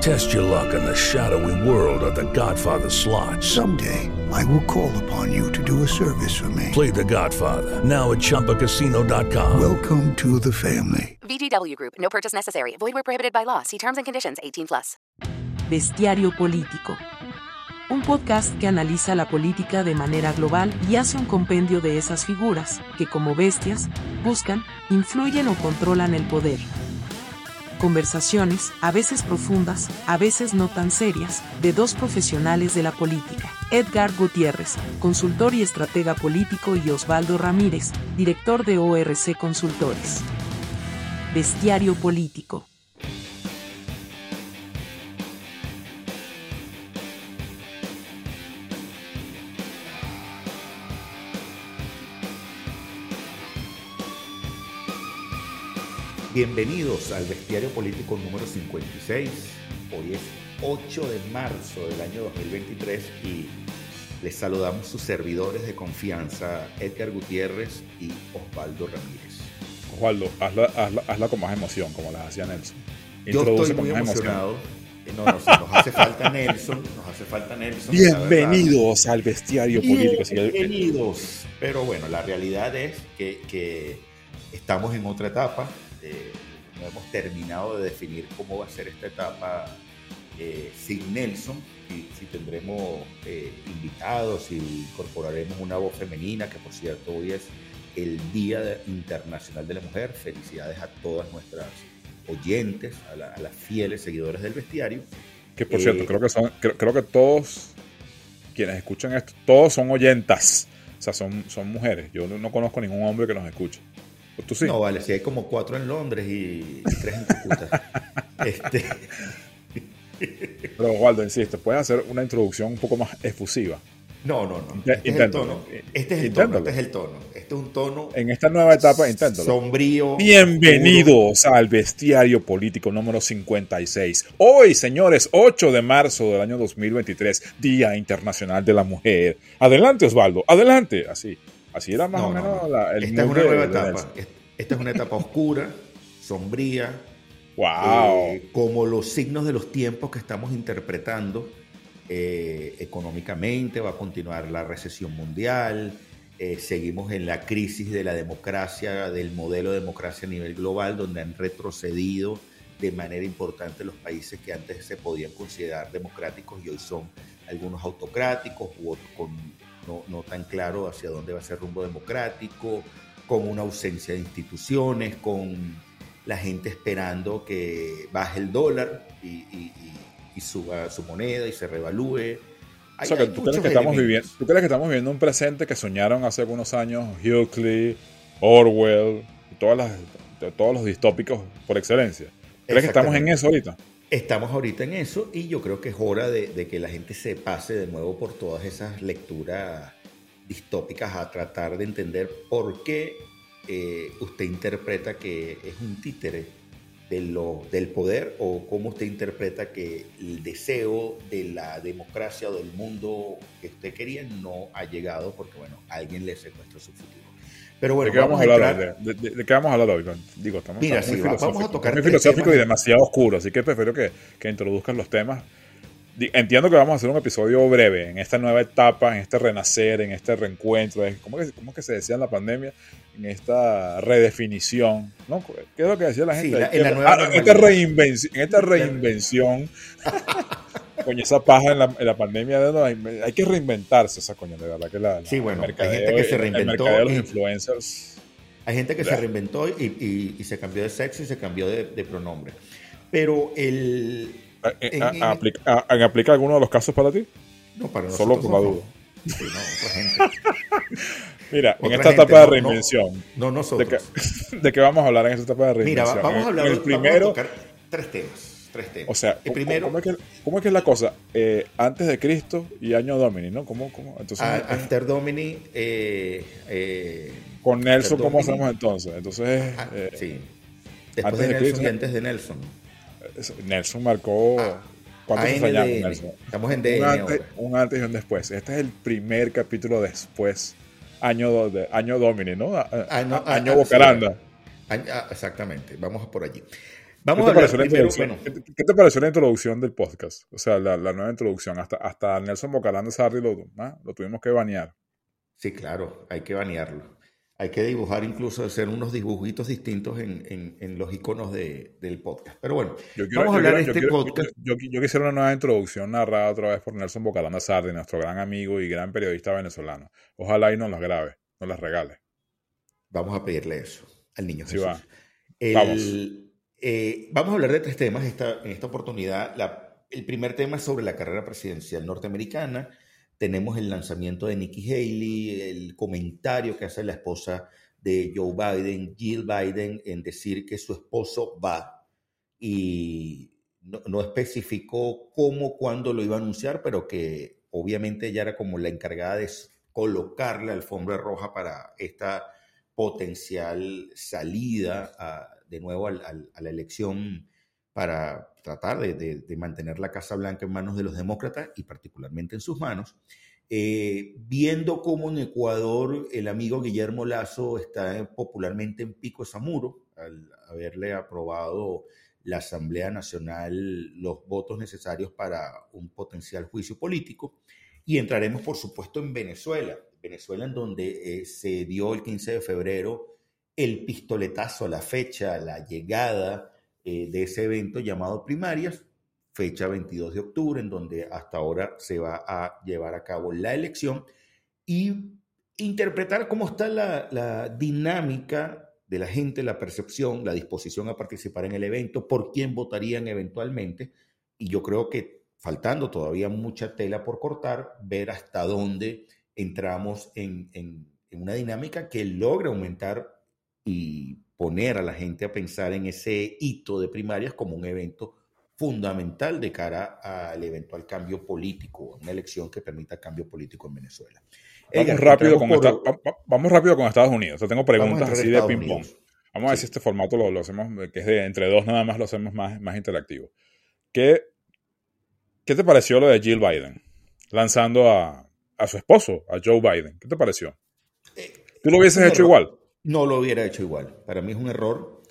Test your luck in the shadowy world of The Godfather slot. Someday, I will call upon you to do a service for me. Play The Godfather now at ChumbaCasino.com. Welcome to the family. VGW Group. No purchase necessary. Void where prohibited by law. See terms and conditions. 18 plus. Bestiario Político. Un podcast que analiza la política de manera global y hace un compendio de esas figuras que, como bestias, buscan, influyen o controlan el poder. Conversaciones, a veces profundas, a veces no tan serias, de dos profesionales de la política. Edgar Gutiérrez, consultor y estratega político y Osvaldo Ramírez, director de ORC Consultores. Bestiario Político. Bienvenidos al Bestiario Político número 56. Hoy es 8 de marzo del año 2023 y les saludamos sus servidores de confianza, Edgar Gutiérrez y Osvaldo Ramírez. Osvaldo, hazla, hazla, hazla con más emoción, como las hacía Nelson. Yo Introduce estoy muy con más emocionado. Eh, No, no, nos hace falta Nelson, nos hace falta Nelson. Bienvenidos al bestiario político. Bienvenidos. Pero bueno, la realidad es que, que estamos en otra etapa. Eh, no hemos terminado de definir cómo va a ser esta etapa eh, sin Nelson. Y si tendremos eh, invitados, si incorporaremos una voz femenina, que por cierto hoy es el Día Internacional de la Mujer. Felicidades a todas nuestras oyentes, a, la- a las fieles seguidores del bestiario. que por eh, cierto, creo que son, creo, creo que todos quienes escuchan esto, todos son oyentas. O sea, son, son mujeres. Yo no, no conozco ningún hombre que nos escuche. ¿Tú sí? No, vale, si hay como cuatro en Londres y tres en Calcuta. este, Pero Osvaldo, insisto, puedes hacer una introducción un poco más efusiva. no, no, no. Este es el tono. Este es el Inténtalo. tono. Este es el tono. Este es un tono En esta nueva etapa, inténtalo. sombrío. Bienvenidos al Bestiario Político número 56. Hoy, señores, 8 de marzo del año 2023, Día Internacional de la Mujer. Adelante, Osvaldo, adelante. Así, así era más No, o no, menos no. la- el Esta es una de- nueva de etapa. Esta es una etapa oscura, sombría, Wow. eh, como los signos de los tiempos que estamos interpretando eh, económicamente, va a continuar la recesión mundial, eh, seguimos en la crisis de la democracia, del modelo de democracia a nivel global, donde han retrocedido de manera importante los países que antes se podían considerar democráticos y hoy son algunos autocráticos u otros con no, no tan claro hacia dónde va a ser rumbo democrático, con una ausencia de instituciones, con la gente esperando que baje el dólar y, y- y- y suba su moneda y se revalúe. O Hay- sea, que tú, crees que estamos viviendo, ¿Tú crees que estamos viviendo un presente que soñaron hace algunos años Huxley, Orwell, todas las, todos los distópicos por excelencia? ¿Crees que estamos en eso ahorita? Estamos ahorita en eso y yo creo que es hora de, que la gente se pase de nuevo por todas esas lecturas distópicas a tratar de entender por qué eh, usted interpreta que es un títere del poder o cómo usted interpreta que el deseo de la democracia o del mundo que usted quería no ha llegado porque, bueno, alguien le secuestró su futuro. Pero bueno, ¿De qué vamos, a hablar? ¿De, de- de qué vamos a hablar hoy? Digo, estamos, Mira, estamos sí, muy va- vamos a tocar muy filosófico temas. y demasiado oscuro, así que prefiero que, que introduzcan los temas. Entiendo que vamos a hacer un episodio breve en esta nueva etapa, en este renacer, en este reencuentro, en- ¿cómo que, cómo que se decía en la pandemia? En esta redefinición, ¿no? ¿Qué es lo que decía la Sí, gente? la- Hay en la nueva ah, en esta reinvención, en esta reinvención, coño, esa paja en la, en la pandemia, de no, hay, hay que reinventarse esa coño, de verdad que la, la- Sí, bueno, hay gente que se reinventó de los influencers Hay gente que se reinventó y, y- y se cambió de sexo y se cambió de, de pronombre. Pero el... Eh, en- aplica, a- a- ¿Aplica alguno de los casos para ti? no, para Solo nosotros por la no. duda. Sí, no, otra gente. Mira, en esta gente, etapa de no, no, reinvención, No ¿de nosotros. qué, de qué vamos a hablar en esta etapa de Mira, reinvención? va- vamos a hablar en de el primero, vamos a tocar tres temas. Tres temas. o sea, el ¿cómo, primero, cómo es que, cómo es que es la cosa? Eh, antes de Cristo y año Domini, ¿no? ¿Cómo, cómo? Entonces, a- eh, After Domini, eh, eh, con Nelson, ¿cómo Domini, hacemos entonces? Entonces, ah, sí. Después antes de de Nelson Cristo. y antes de Nelson. Nelson marcó... ¿Cuánto se ANDN. extrañamos, Nelson? Estamos en Un DN antes, ahora. un antes y un después. Este es el primer capítulo después, año, de, año Domini, ¿no? A- Ah, no, ah, año ah, Bocaranda. Ah, ah, exactamente, vamos por allí. ¿Qué Vamos te, a pareció la introducción? bueno, ¿Qué, te- qué te pareció la introducción del podcast? O sea, la, la nueva introducción. Hasta, hasta Nelson Bocaranda Sarri lo, ah, lo tuvimos que banear. sí, claro, hay que banearlo. Hay que dibujar incluso, hacer unos dibujitos distintos en, en- en los iconos de- del podcast. Pero bueno, Yo quiero- vamos a yo hablar de este yo quiero- podcast. Yo, yo- yo quisiera una nueva introducción narrada otra vez por Nelson Bocaranda Sarri, nuestro gran amigo y gran periodista venezolano. Ojalá y nos las grabe, nos las regale. Vamos a pedirle eso al niño Sí, Jesús. va. El- Vamos. Eh, vamos a hablar de tres temas en esta oportunidad. El primer tema es sobre la carrera presidencial norteamericana. Tenemos el lanzamiento de Nikki Haley, el comentario que hace la esposa de Joe Biden, Jill Biden, en decir que su esposo va y no, especificó cómo, cuándo lo iba a anunciar, pero que obviamente ella era como la encargada de colocar la alfombra roja para esta potencial salida a- de nuevo a la elección para tratar de, mantener la Casa Blanca en manos de los demócratas y particularmente en sus manos. Eh, viendo cómo en Ecuador el amigo Guillermo Lazo está popularmente en pico Zamuro, al haberle aprobado la Asamblea Nacional los votos necesarios para un potencial juicio político. Y entraremos, por supuesto, en Venezuela. Venezuela, en donde eh, se dio el 15 de febrero el pistoletazo la fecha, la llegada eh, de ese evento llamado primarias, fecha 22 de octubre, en donde hasta ahora se va a llevar a cabo la elección y interpretar cómo está la, la dinámica de la gente, la percepción, la disposición a participar en el evento, por quién votarían eventualmente. Y yo creo que faltando todavía mucha tela por cortar, ver hasta dónde entramos en, en- en una dinámica que logre aumentar y poner a la gente a pensar en ese hito de primarias como un evento fundamental de cara al eventual cambio político, una elección que permita cambio político en Venezuela. Vamos Edgar, rápido, con esta- vamos rápido con Estados Unidos. O sea, tengo preguntas así de ping-pong. Vamos a ver si este formato lo, lo hacemos, que es de entre dos nada más, lo hacemos más, más interactivo. ¿Qué, ¿Qué te pareció lo de Jill Biden? Lanzando a, a su esposo, a Joe Biden. ¿Qué te pareció? ¿Tú lo hubieses hecho igual? No lo hubiera hecho igual. Para mí es un error.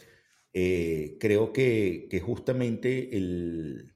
Eh, creo que, que justamente el,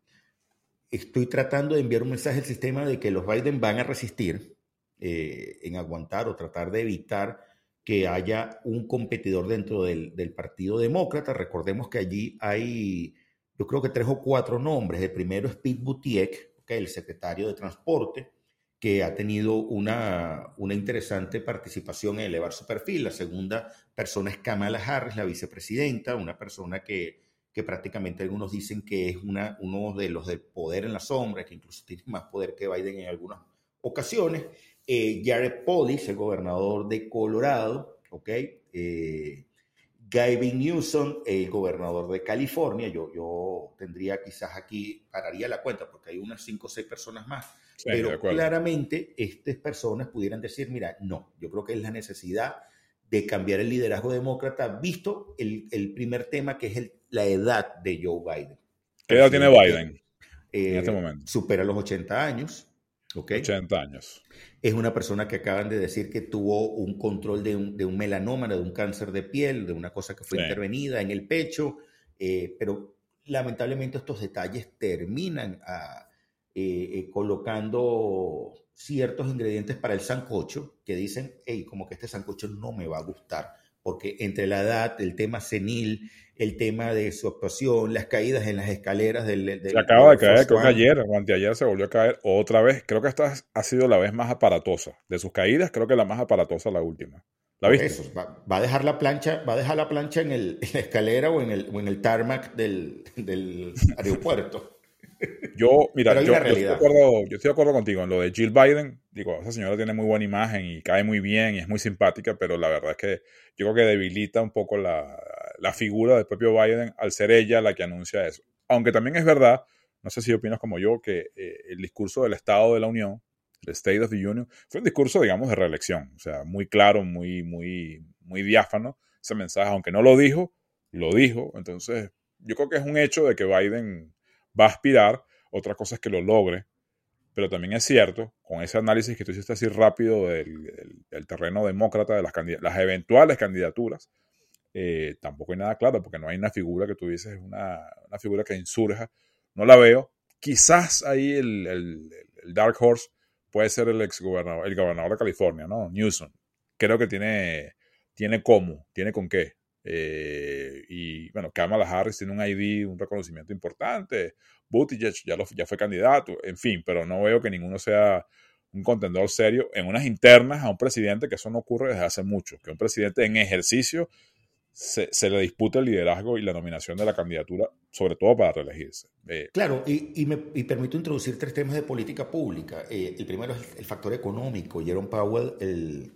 estoy tratando de enviar un mensaje al sistema de que los Biden van a resistir eh, en aguantar o tratar de evitar que haya un competidor dentro del, del Partido Demócrata. Recordemos que allí hay, yo creo que tres o cuatro nombres. El primero es Pete Buttigieg, okay, el secretario de Transporte que ha tenido una, una interesante participación en elevar su perfil. La segunda persona es Kamala Harris, la vicepresidenta, una persona que, que prácticamente algunos dicen que es una, uno de los del poder en la sombra, que incluso tiene más poder que Biden en algunas ocasiones. Eh, Jared Polis, el gobernador de Colorado, ¿ok? Eh, Gavin Newsom, el gobernador de California. Yo, yo tendría quizás aquí, pararía la cuenta, porque hay unas cinco o seis personas más Sí, pero claramente estas personas pudieran decir, mira, no, yo creo que es la necesidad de cambiar el liderazgo demócrata, visto el, el primer tema que es el- la edad de Joe Biden. ¿Qué edad tiene Biden eh, en este momento? Supera los 80 años, ¿ok? 80 años. Es una persona que acaban de decir que tuvo un control de un, de un melanoma, de un cáncer de piel, de una cosa que fue Sí. intervenida en el pecho, eh, pero lamentablemente estos detalles terminan a- eh, eh, colocando ciertos ingredientes para el sancocho que dicen, hey, como que este sancocho no me va a gustar, porque entre la edad, el tema senil, el tema de su actuación, las caídas en las escaleras del... del- Se acaba de caer, creo que ayer o anteayer se volvió a caer otra vez. Creo que esta ha sido la vez más aparatosa. De sus caídas, creo que la más aparatosa la última. ¿La viste? Eso, va, va, a dejar la plancha, va a dejar la plancha en, el, en la escalera o en el, o en el tarmac del, del aeropuerto. Yo, mira, yo, yo, estoy de acuerdo, yo, estoy de acuerdo, contigo en lo de Jill Biden. Digo, esa señora tiene muy buena imagen y cae muy bien y es muy simpática, pero la verdad es que yo creo que debilita un poco la, la figura del propio Biden al ser ella la que anuncia eso. Aunque también es verdad, no sé si opinas como yo, que eh, el discurso del Estado de la Unión, el State of the Union, fue un discurso, digamos, de reelección. O sea, muy claro, muy, muy, muy diáfano ese mensaje. Aunque no lo dijo, lo dijo. Entonces, yo creo que es un hecho de que Biden va a aspirar, otra cosa es que lo logre, pero también es cierto, con ese análisis que tú hiciste así rápido del, terreno demócrata, de las, las eventuales candidaturas, eh, tampoco hay nada claro, porque no hay una figura que tú dices, una, figura que insurja, no la veo. Quizás ahí el Dark Horse puede ser el ex gobernador, el gobernador de California, ¿no? Newsom. Creo que tiene, tiene cómo, tiene con qué. Eh, y bueno, Kamala Harris tiene un ID, un reconocimiento importante. Buttigieg ya, lo, ya fue candidato, en fin, pero no veo que ninguno sea un contendor serio en unas internas a un presidente, que eso no ocurre desde hace mucho, que un presidente en ejercicio se, se le disputa el liderazgo y la nominación de la candidatura, sobre todo para reelegirse. Eh, claro, y, y, me y permito introducir tres temas de política pública. Eh, el primero es el factor económico. Jerome Powell, el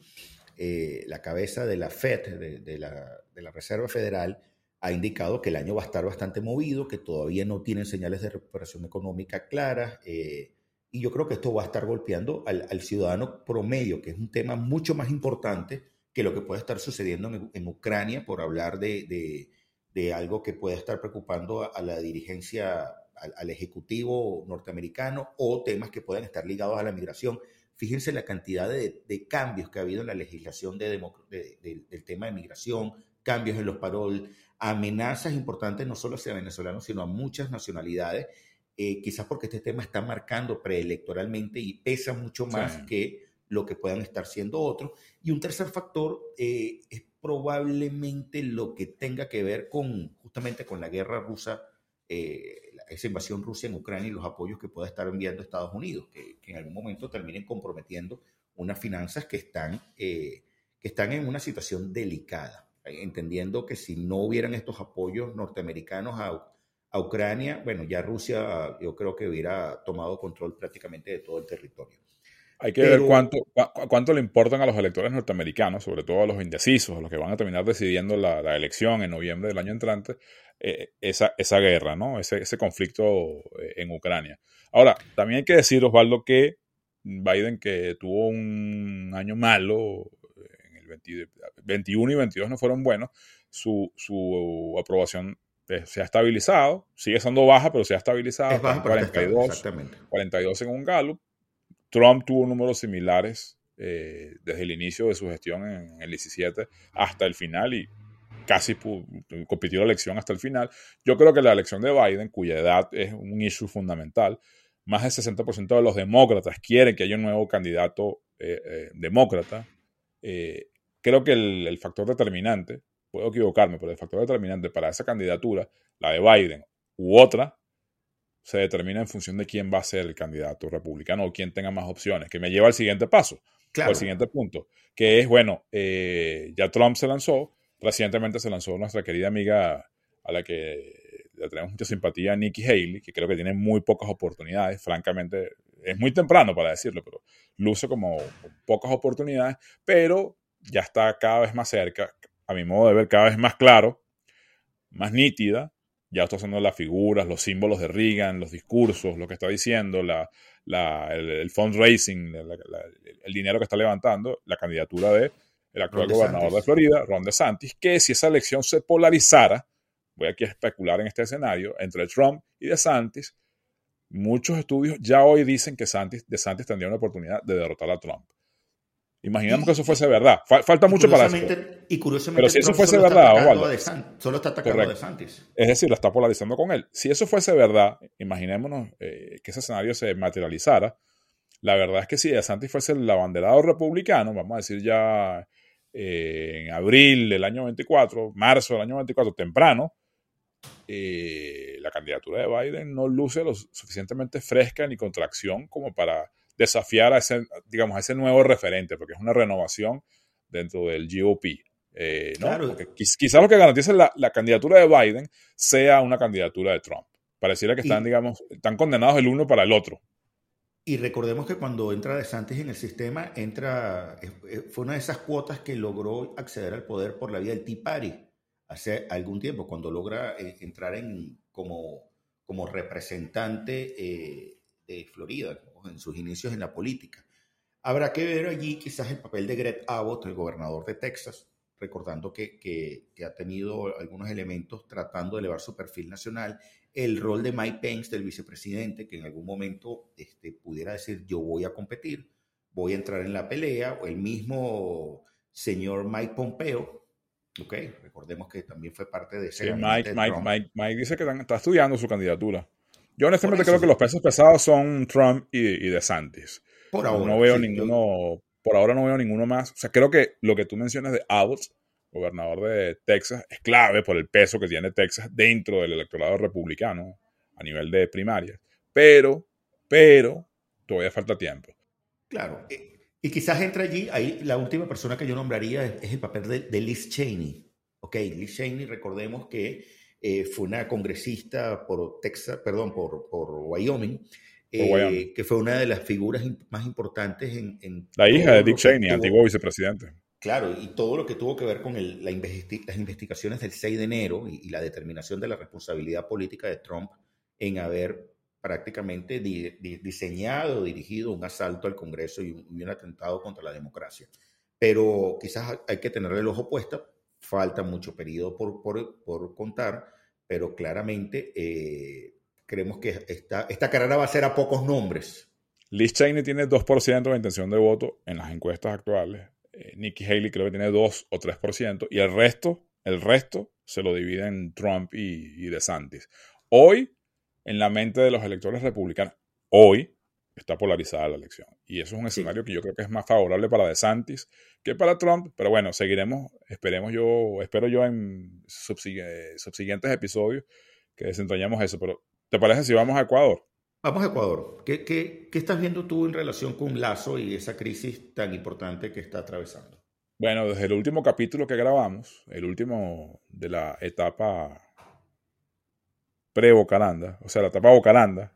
eh, la cabeza de la FED, de, de, la, de, la, Reserva Federal, ha indicado que el año va a estar bastante movido, que todavía no tienen señales de recuperación económica claras. Eh, y yo creo que esto va a estar golpeando al, al, ciudadano promedio, que es un tema mucho más importante que lo que puede estar sucediendo en, Ucrania, por hablar de, de, algo que puede estar preocupando a, la dirigencia, al, al Ejecutivo norteamericano, o temas que pueden estar ligados a la migración Fíjense la cantidad de, de, cambios que ha habido en la legislación de, de, del tema de migración, cambios en los parol, amenazas importantes no solo hacia venezolanos, sino a muchas nacionalidades, eh, quizás porque este tema está marcando preelectoralmente y pesa mucho más sí. que lo que puedan estar siendo otros. Y un tercer factor eh, es probablemente lo que tenga que ver con justamente con la guerra rusa eh, esa invasión Rusia en Ucrania y los apoyos que pueda estar enviando Estados Unidos, que, que en algún momento terminen comprometiendo unas finanzas que están, eh, que están en una situación delicada, entendiendo que si no hubieran estos apoyos norteamericanos a, a Ucrania, bueno, ya Rusia yo creo que hubiera tomado control prácticamente de todo el territorio. Hay que Pero, ver cuánto, cuánto le importan a los electores norteamericanos, sobre todo a los indecisos, a los que van a terminar decidiendo la, la elección en noviembre del año entrante, eh, esa, esa, guerra, ¿no? Ese, ese, conflicto eh, en Ucrania. Ahora, también hay que decir, Osvaldo, que Biden, que tuvo un año malo, en el 20, 21 y 22 no fueron buenos, su, su aprobación eh, se ha estabilizado, sigue siendo baja, pero se ha estabilizado. Es baja, 42, 42 en un Gallup. Trump tuvo números similares eh, desde el inicio de su gestión en el 17 hasta el final y casi compitió la elección hasta el final. Yo creo que la elección de Biden, cuya edad es un issue fundamental, más del 60% de los demócratas quieren que haya un nuevo candidato eh, eh, demócrata. Eh, creo que el, el, factor determinante, puedo equivocarme, pero el factor determinante para esa candidatura, la de Biden u otra, se determina en función de quién va a ser el candidato republicano o quién tenga más opciones, que me lleva al siguiente paso, claro. al siguiente punto, que es, bueno, ya Trump se lanzó, Recientemente se lanzó nuestra querida amiga a la que le tenemos mucha simpatía, Nikki Haley, que creo que tiene muy pocas oportunidades. Francamente, es muy temprano para decirlo, pero luce como pocas oportunidades, pero ya está cada vez más cerca, a mi modo de ver, cada vez más claro, más nítida. Ya está haciendo las figuras, los símbolos de Reagan, los discursos, lo que está diciendo, la, el, el, fundraising, el dinero que está levantando, la candidatura de el actual Ron gobernador de Florida, Ron DeSantis, que si esa elección se polarizara, voy aquí a especular en este escenario, entre Trump y DeSantis, muchos estudios ya hoy dicen que Santis, DeSantis tendría una oportunidad de derrotar a Trump. Imaginemos y, que eso fuese verdad. Falta mucho para eso. Y curiosamente, pero si eso fuese verdad, Osvaldo, solo está atacando correcto. a DeSantis. Es decir, lo está polarizando con él. Si eso fuese verdad, imaginémonos eh, que ese escenario se materializara. La verdad es que si DeSantis fuese el abanderado republicano, vamos a decir ya eh, en abril del año 24, marzo del año 24, temprano, eh, la candidatura de Biden no luce lo suficientemente fresca ni contracción como para desafiar a ese, digamos, a ese nuevo referente, porque es una renovación dentro del GOP. Eh, ¿no? quizás lo que garantice la, la, candidatura de Biden sea una candidatura de Trump. Pareciera que están, digamos, están condenados el uno para el otro. Y recordemos que cuando entra DeSantis en el sistema, entra, fue una de esas cuotas que logró acceder al poder por la vía del Tea Party hace algún tiempo, cuando logra eh, entrar en, como, como representante eh, de Florida, en sus inicios en la política. Habrá que ver allí quizás el papel de Greg Abbott, el gobernador de Texas, recordando que, que, ha tenido algunos elementos tratando de elevar su perfil nacional, el rol de Mike Pence, del vicepresidente, que en algún momento este, pudiera decir yo voy a competir, voy a entrar en la pelea, o el mismo señor Mike Pompeo, ok, recordemos que también fue parte de ese... Mike, Mike, Mike, dice que está estudiando su candidatura. Yo honestamente creo que los pesos pesados son Trump y, y DeSantis. Por ahora. No veo ninguno por ahora no veo ninguno más. O sea, creo que lo que tú mencionas de Abbott, gobernador de Texas, es clave por el peso que tiene Texas dentro del electorado republicano a nivel de primarias. Pero, pero, todavía falta tiempo. Claro. Y quizás entre allí, ahí la última persona que yo nombraría es, el papel de, Liz Cheney. Ok, Liz Cheney, recordemos que eh, fue una congresista por Texas, perdón, por, por Wyoming, eh, que fue una de las figuras más importantes en... la hija de Dick Cheney, antiguo vicepresidente. Claro, y todo lo que tuvo que ver con las investigaciones del 6 de enero y, la determinación de la responsabilidad política de Trump en haber prácticamente diseñado, dirigido un asalto al Congreso y un, atentado contra la democracia. Pero quizás hay que tenerle el ojo puesto, falta mucho periodo por, por, por contar, pero claramente eh, creemos que esta, esta carrera va a ser a pocos nombres. Liz Cheney tiene 2% de intención de voto en las encuestas actuales. Eh, Nikki Haley creo que tiene 2 o 3%. Y el resto, el resto se lo dividen Trump y, DeSantis. Hoy, en la mente de los electores republicanos, hoy está polarizada la elección. Y eso es un escenario que yo creo que es más favorable para DeSantis que para Trump. Pero bueno, seguiremos, esperemos yo, espero yo en subsiguientes episodios que desentrañamos eso. Pero ¿Te parece si vamos a Ecuador? Vamos a Ecuador. ¿Qué, qué, qué estás viendo tú en relación con Lazo y esa crisis tan importante que está atravesando? Bueno, desde el último capítulo que grabamos, el último de la etapa pre-Bocaranda, o sea, la etapa Bocaranda,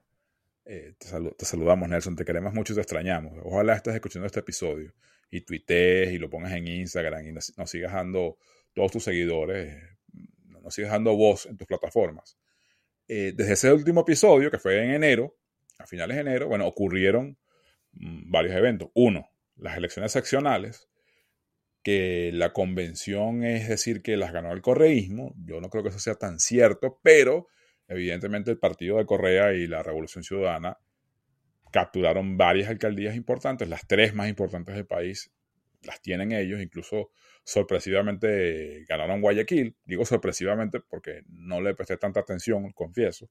eh, te, saludamos, Nelson, te queremos mucho y te extrañamos. Ojalá estés escuchando este episodio y tuitees y lo pongas en Instagram y nos, sigas dando todos tus seguidores, nos sigas dando voz en tus plataformas. Eh, desde ese último episodio, que fue en enero, a finales de enero, bueno, ocurrieron mm, varios eventos. Uno, las elecciones seccionales, que la convención es decir que las ganó el correísmo. Yo no creo que eso sea tan cierto, pero evidentemente el partido de Correa y la Revolución Ciudadana capturaron varias alcaldías importantes, las tres más importantes del país las tienen ellos, incluso sorpresivamente ganaron Guayaquil. Digo sorpresivamente porque no le presté tanta atención, confieso.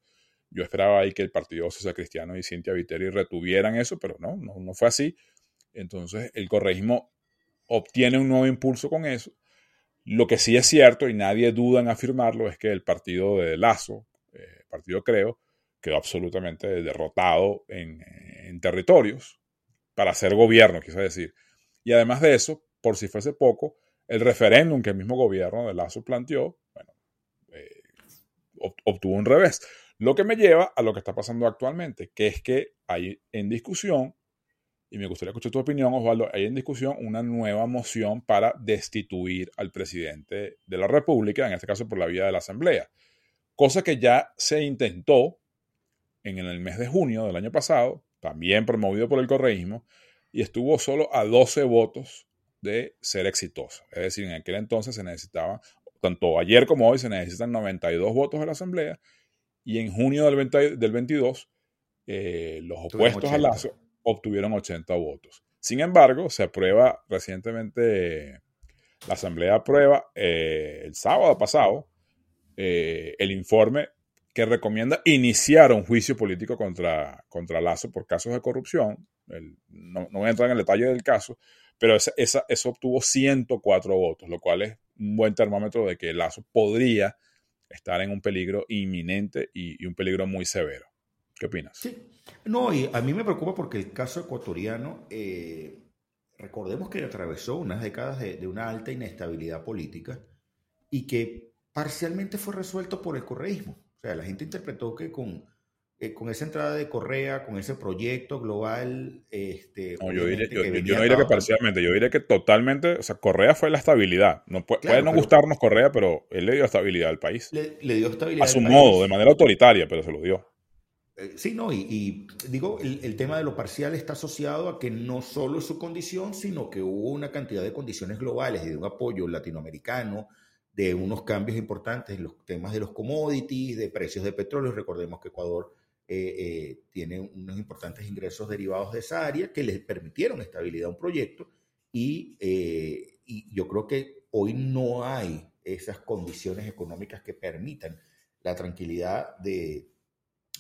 Yo esperaba ahí que el Partido Social Cristiano y Cintia Viteri retuvieran eso, pero no, no, fue así. Entonces el correísmo obtiene un nuevo impulso con eso. Lo que sí es cierto, y nadie duda en afirmarlo, es que el partido de Lazo, eh, partido Creo, quedó absolutamente derrotado en, en territorios para hacer gobierno, quise decir. Y además de eso, por si fuese poco, el referéndum que el mismo gobierno de Lazo planteó, bueno, eh, obtuvo un revés. Lo que me lleva a lo que está pasando actualmente, que es que hay en discusión, y me gustaría escuchar tu opinión, Osvaldo, hay en discusión una nueva moción para destituir al presidente de la República, en este caso por la vía de la Asamblea, cosa que ya se intentó en el mes de junio del año pasado, también promovido por el correísmo, y estuvo solo a 12 votos de ser exitoso. Es decir, en aquel entonces se necesitaba, tanto ayer como hoy, se necesitan 92 votos de la Asamblea y en junio del, 22 eh, los opuestos a Lazo obtuvieron 80 votos. Sin embargo, se aprueba recientemente, la Asamblea aprueba eh, el sábado pasado eh, el informe que recomienda iniciar un juicio político contra, contra Lazo por casos de corrupción. No, no, voy a entrar en el detalle del caso, pero eso obtuvo 104 votos, lo cual es un buen termómetro de que Lazo podría estar en un peligro inminente y, un peligro muy severo. ¿Qué opinas? Sí, no, y a mí me preocupa porque el caso ecuatoriano, eh, recordemos que atravesó unas décadas de, de una alta inestabilidad política y que parcialmente fue resuelto por el correísmo. O sea, la gente interpretó que con, eh, con esa entrada de Correa, con ese proyecto global, este, No, yo, obviamente yo, que yo no diría que parcialmente, yo diría que totalmente, o sea, Correa fue la estabilidad. No, puede, Claro, puede no pero- gustarnos Correa, pero él le dio estabilidad al país. le, le dio estabilidad A su al modo, país. de manera autoritaria, pero se lo dio. Eh, Sí, no, y, y digo, el, el tema de lo parcial está asociado a que no solo es su condición, sino que hubo una cantidad de condiciones globales y de un apoyo latinoamericano, de unos cambios importantes en los temas de los commodities, de precios de petróleo. Recordemos que Ecuador eh, eh, tiene unos importantes ingresos derivados de esa área que les permitieron estabilidad a un proyecto y, eh, y yo creo que hoy no hay esas condiciones económicas que permitan la tranquilidad de,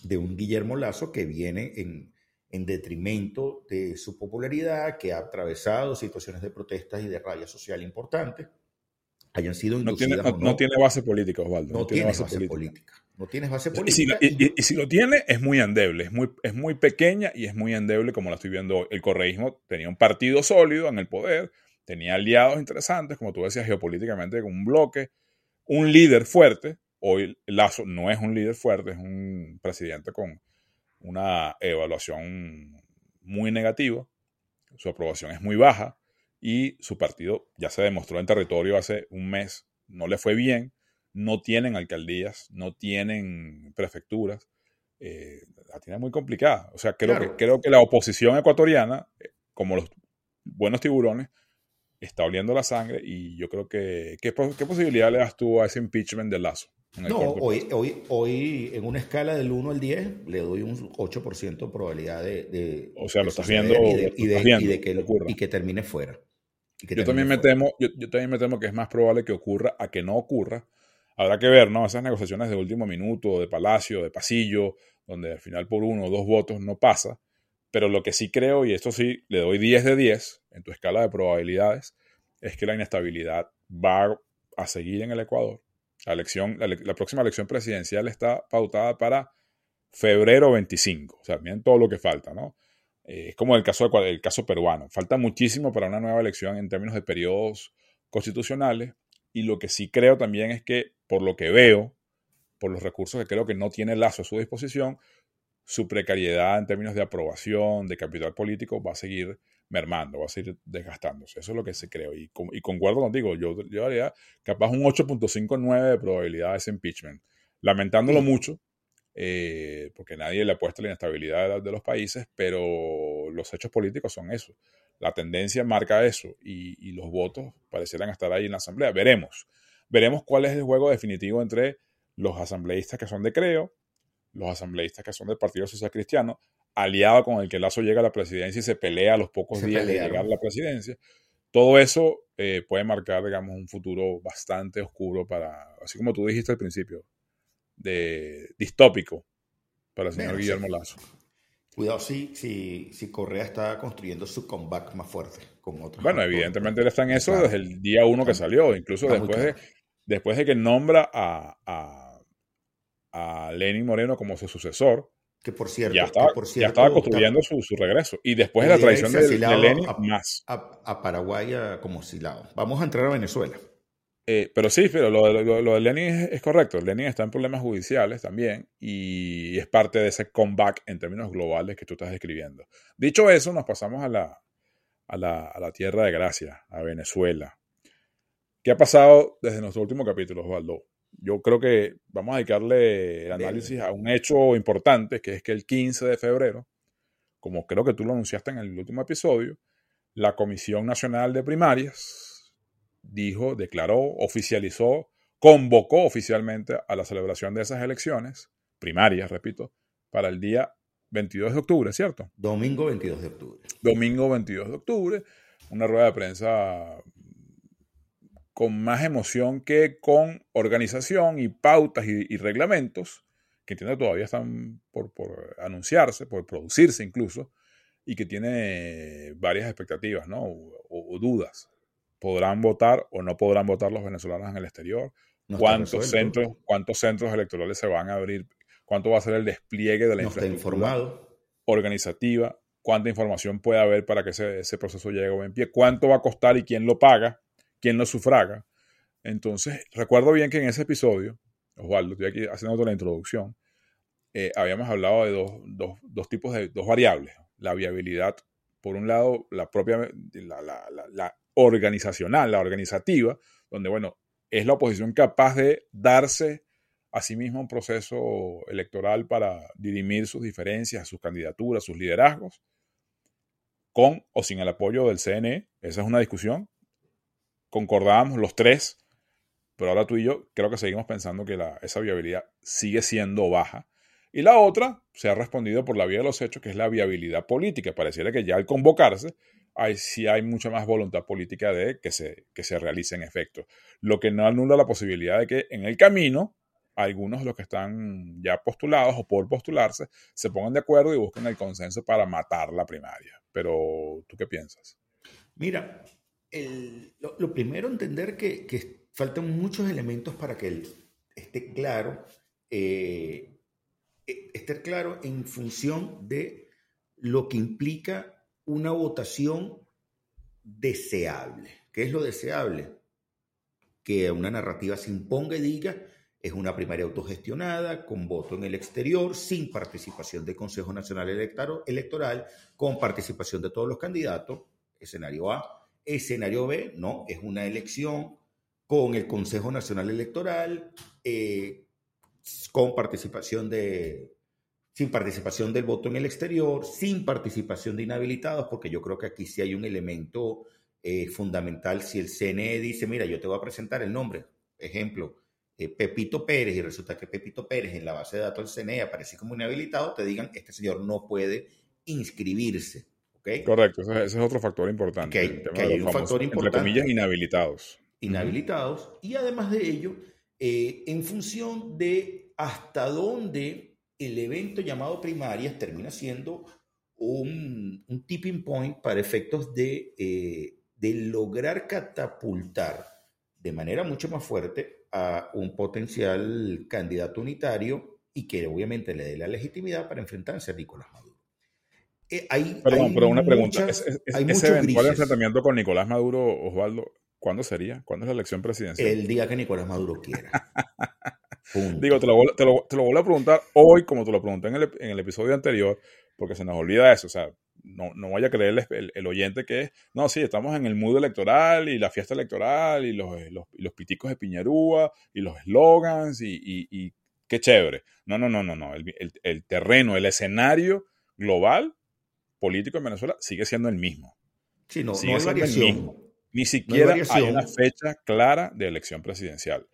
de un Guillermo Lazo que viene en, en detrimento de su popularidad, que ha atravesado situaciones de protestas y de raya social importantes, hayan sido No tiene, no, no tiene base política, Osvaldo. no tiene base, base política. política. No tienes base Y si, política. lo, y- y- y si lo tiene, es muy endeble, es muy, es muy pequeña y es muy endeble como la estoy viendo hoy. El correísmo tenía un partido sólido en el poder, tenía aliados interesantes, como tú decías, geopolíticamente, con un bloque, un líder fuerte. Hoy Lazo no es un líder fuerte, es un presidente con una evaluación muy negativa, su aprobación es muy baja y su partido ya se demostró en territorio hace un mes, no le fue bien, no tienen alcaldías, no tienen prefecturas, eh, la tiene muy complicada. O sea, creo, Claro. que, creo que la oposición ecuatoriana, eh, como los buenos tiburones, está oliendo la sangre y yo creo que... ¿Qué, qué posibilidad le das tú a ese impeachment de Lazo? No, hoy, hoy, hoy en una escala del 1 al 10 le doy un 8% de probabilidad de, de- O sea, de lo estás viendo- y de, que, y que termine fuera. Yo también, me temo, yo, yo también me temo que es más probable que ocurra a que no ocurra. Habrá que ver, ¿no? Esas negociaciones de último minuto, de palacio, de pasillo, donde al final por uno o dos votos no pasa. Pero lo que sí creo, y esto sí le doy 10 de 10 en tu escala de probabilidades, es que la inestabilidad va a seguir en el Ecuador. La, elección, la, la próxima elección presidencial está pautada para febrero 25. O sea, miren todo lo que falta, ¿no? Eh, es como el caso, el caso peruano. Falta muchísimo para una nueva elección en términos de periodos constitucionales. Y lo que sí creo también es que, por lo que veo, por los recursos que creo que no tiene Lazo a su disposición, su precariedad en términos de aprobación, de capital político, va a seguir mermando, va a seguir desgastándose. Eso es lo que se creo. Y, con- y concuerdo contigo, yo, yo haría capaz un 8.59 de probabilidad de ese impeachment. Lamentándolo Sí. mucho, eh, porque nadie le apuesta a la inestabilidad de, los países, pero los hechos políticos son eso. La tendencia marca eso y, y los votos parecieran estar ahí en la asamblea. Veremos. Veremos cuál es el juego definitivo entre los asambleístas que son de Creo, los asambleístas que son del Partido Social Cristiano, aliado con el que Lazo llega a la presidencia y se pelea a los pocos Se días pelearon. de llegar a la presidencia. Todo eso eh, puede marcar, digamos, un futuro bastante oscuro para, así como tú dijiste al principio, de distópico para el señor. Guillermo Lazo. Cuidado si, si, si Correa está construyendo su comeback más fuerte con otros. Bueno, actores. evidentemente él está en eso Claro. desde el día uno que salió, incluso después de, después de que nombra a, a, a Lenin Moreno como su sucesor, Que por cierto, ya estaba, ya estaba construyendo su, su regreso. Y después de la traición de, de Lenin, a- más. a, a Paraguay a- como asilado. Vamos a entrar a Venezuela. Eh, pero sí, pero lo, de- lo- lo de Lenin es, es correcto. Lenin está en problemas judiciales también y es parte de ese comeback en términos globales que tú estás describiendo. Dicho eso, nos pasamos a la, a la, a la tierra de gracia, a Venezuela. ¿Qué ha pasado desde nuestro último capítulo, Osvaldo? Yo creo que vamos a dedicarle el análisis a un hecho importante, que es que el 15 de febrero, como creo que tú lo anunciaste en el último episodio, la Comisión Nacional de Primarias dijo, declaró, oficializó, convocó oficialmente a la celebración de esas elecciones, primarias, repito, para el día 22 de octubre, ¿cierto? Domingo 22 de octubre. Domingo 22 de octubre, una rueda de prensa con más emoción que con organización y pautas y, y reglamentos, que entiendo que todavía están por, por anunciarse, por producirse incluso, y que tiene varias expectativas, ¿no? O, o dudas. ¿Podrán votar o no podrán votar los venezolanos en el exterior? No ¿Cuántos centros, ¿Cuántos centros electorales se van a abrir? ¿Cuánto va a ser el despliegue de la No infraestructura informado. organizativa? cuánta información puede haber para que ese, proceso llegue a buen pie, cuánto va a costar y quién lo paga, quién lo sufraga. Entonces, recuerdo bien que en ese episodio, Osvaldo, estoy aquí haciendo la introducción, eh, habíamos hablado de dos, tipos de dos variables. La viabilidad, por un lado, la propia, la, organizacional, la organizativa, donde, bueno, es la oposición capaz de darse a sí misma un proceso electoral para dirimir sus diferencias, sus candidaturas, sus liderazgos, con o sin el apoyo del CNE. Esa es una discusión. Concordábamos los tres, pero ahora tú y yo creo que seguimos pensando que esa viabilidad sigue siendo baja y la otra se ha respondido por la vía de los hechos, que es la viabilidad política. Pareciera que ya al convocarse, hay, sí hay mucha más voluntad política de que se, que se realice en efecto. Lo que no anula la posibilidad de que en el camino algunos de los que están ya postulados o por postularse se pongan de acuerdo y busquen el consenso para matar la primaria. Pero, ¿tú qué piensas? Mira, lo, primero entender que, que, faltan muchos elementos para que esté claro eh, e, estar claro en función de lo que implica una votación deseable. ¿Qué es lo deseable? Que una narrativa se imponga y diga es una primaria autogestionada, con voto en el exterior, sin participación del Consejo Nacional Electoral, con participación de todos los candidatos. Escenario A. Escenario B, no, es una elección con el Consejo Nacional Electoral, eh, con participación de, sin participación del voto en el exterior, sin participación de inhabilitados, porque yo creo que aquí sí hay un elemento eh, fundamental. Si el CNE dice, mira, yo te voy a presentar el nombre, ejemplo, eh, Pepito Pérez, y resulta que Pepito Pérez en la base de datos del CNE aparece como inhabilitado, te digan, este señor no puede inscribirse. ¿okay? Correcto, ese, es otro factor importante. Que, hay un factor importante. Entre comillas, inhabilitados. Inhabilitados. Y además de ello, eh, en función de hasta dónde el evento llamado primarias termina siendo un, tipping point para efectos de, eh, de lograr catapultar de manera mucho más fuerte a un potencial candidato unitario y que obviamente le dé la legitimidad para enfrentarse a Nicolás Maduro. Eh, Perdón, pero una pregunta. ese eventual enfrentamiento con Nicolás Maduro, Osvaldo, ¿Cuándo sería? ¿Cuándo es la elección presidencial? El día que Nicolás Maduro quiera. Digo, te lo, te, lo, te lo, vuelvo a preguntar hoy, como te lo pregunté en el, en el, episodio anterior, porque se nos olvida eso. O sea, no, no vaya a creer el, oyente que es, no, sí, estamos en el mood electoral y la fiesta electoral y los, los, los piticos de Piñarúa y los eslogans y, y, y, qué chévere. No, no, no, no, no. El, el, terreno, el escenario global político en Venezuela sigue siendo el mismo. Sí, no, no hay variación. Ni siquiera hay, una fecha clara de elección presidencial.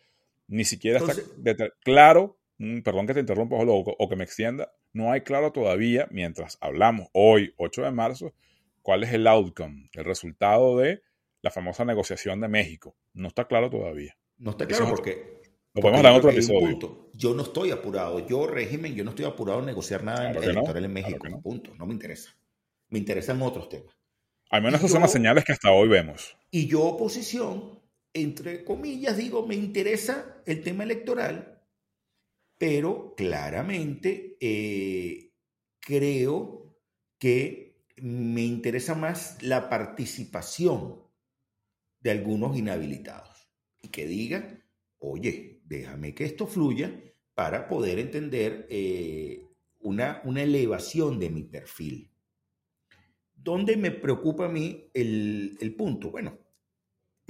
Ni siquiera está claro, mm, perdón que te interrumpa o, que me extienda, no hay claro todavía, mientras hablamos hoy, 8 de marzo, cuál es el outcome, el resultado de la famosa negociación de México. No está claro todavía. No está claro porque... Lo podemos hablar en otro episodio. Yo no estoy apurado. Yo, régimen, yo no estoy apurado a negociar nada electoral en México. no. Punto. No me interesa. Me interesan otros temas. Al menos esas son las señales que hasta hoy vemos. Y yo, oposición, entre comillas, digo, me interesa el tema electoral, pero claramente eh, creo que me interesa más la participación de algunos inhabilitados y que digan, oye, déjame que esto fluya para poder entender eh, una, una elevación de mi perfil. ¿Dónde me preocupa a mí el, punto? Bueno,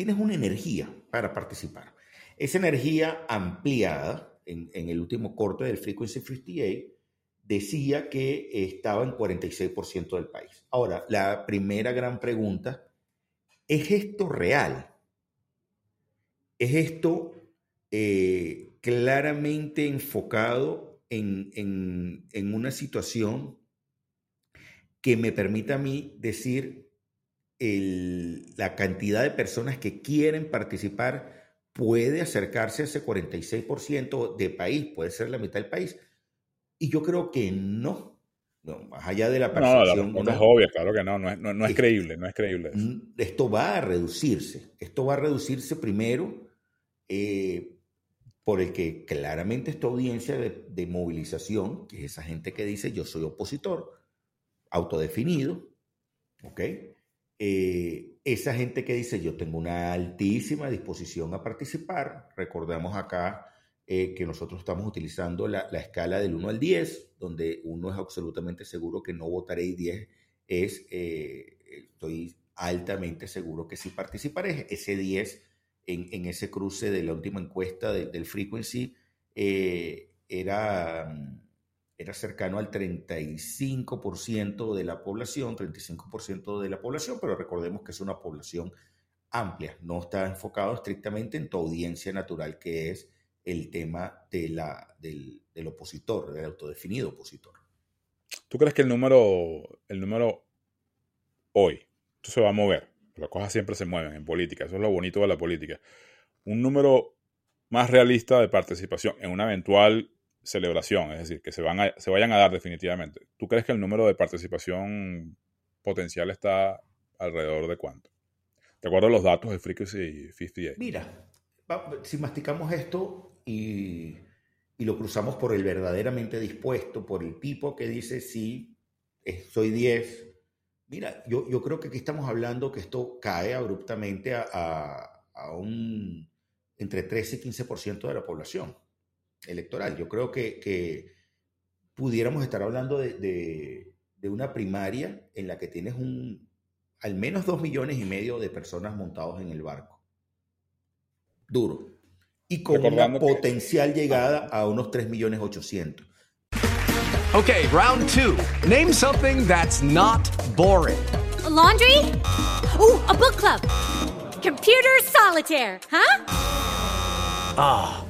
tienes una energía para participar. Esa energía ampliada en, el último corte del Frequency 58 decía que estaba en 46% del país. Ahora, la primera gran pregunta, ¿es esto real? ¿Es esto eh, claramente enfocado en, en una situación que me permita a mí decir la cantidad de personas que quieren participar puede acercarse a ese 46% de país, puede ser la mitad del país. Y yo creo que no. no más allá de la percepción. No, no, es obvia, claro que no, no es, no, es creíble, no es creíble. Esto va a reducirse. Esto va a reducirse primero eh, por el que claramente esta audiencia de, de movilización, que es esa gente que dice yo soy opositor, autodefinido, ¿ok? Eh, esa gente que dice yo tengo una altísima disposición a participar, recordamos acá eh, que nosotros estamos utilizando la, escala del 1 al 10, donde uno es absolutamente seguro que no votaré y 10 es, eh, estoy altamente seguro que sí participaré. Ese 10 en, ese cruce de la última encuesta del frequency era era cercano al 35% de la población, 35% de la población, pero recordemos que es una población amplia, no está enfocado estrictamente en tu audiencia natural, que es el tema de la, del, opositor, del autodefinido opositor. ¿Tú crees que el número, el número hoy, esto se va a mover? Las cosas siempre se mueven en política, eso es lo bonito de la política. Un número más realista de participación en una eventual celebración, es decir, que se, van se vayan a dar definitivamente. ¿Tú crees que el número de participación potencial está alrededor de cuánto? ¿Te acuerdas los datos de Frequency 58? Mira, si masticamos esto y, y, lo cruzamos por el verdaderamente dispuesto, por el tipo que dice sí, soy 10. Mira, yo, yo creo que aquí estamos hablando que esto cae abruptamente a, a, a un entre 13 y 15% de la población electoral. Yo creo que, pudiéramos estar hablando de, una primaria en la que tienes un, al menos dos millones y medio de personas montados en el barco. Duro. Y con una potencial llegada a unos 3 millones 800. Ok, round two. Name something that's not boring. laundry? Uh, a book club. Computer solitaire, huh? Ah.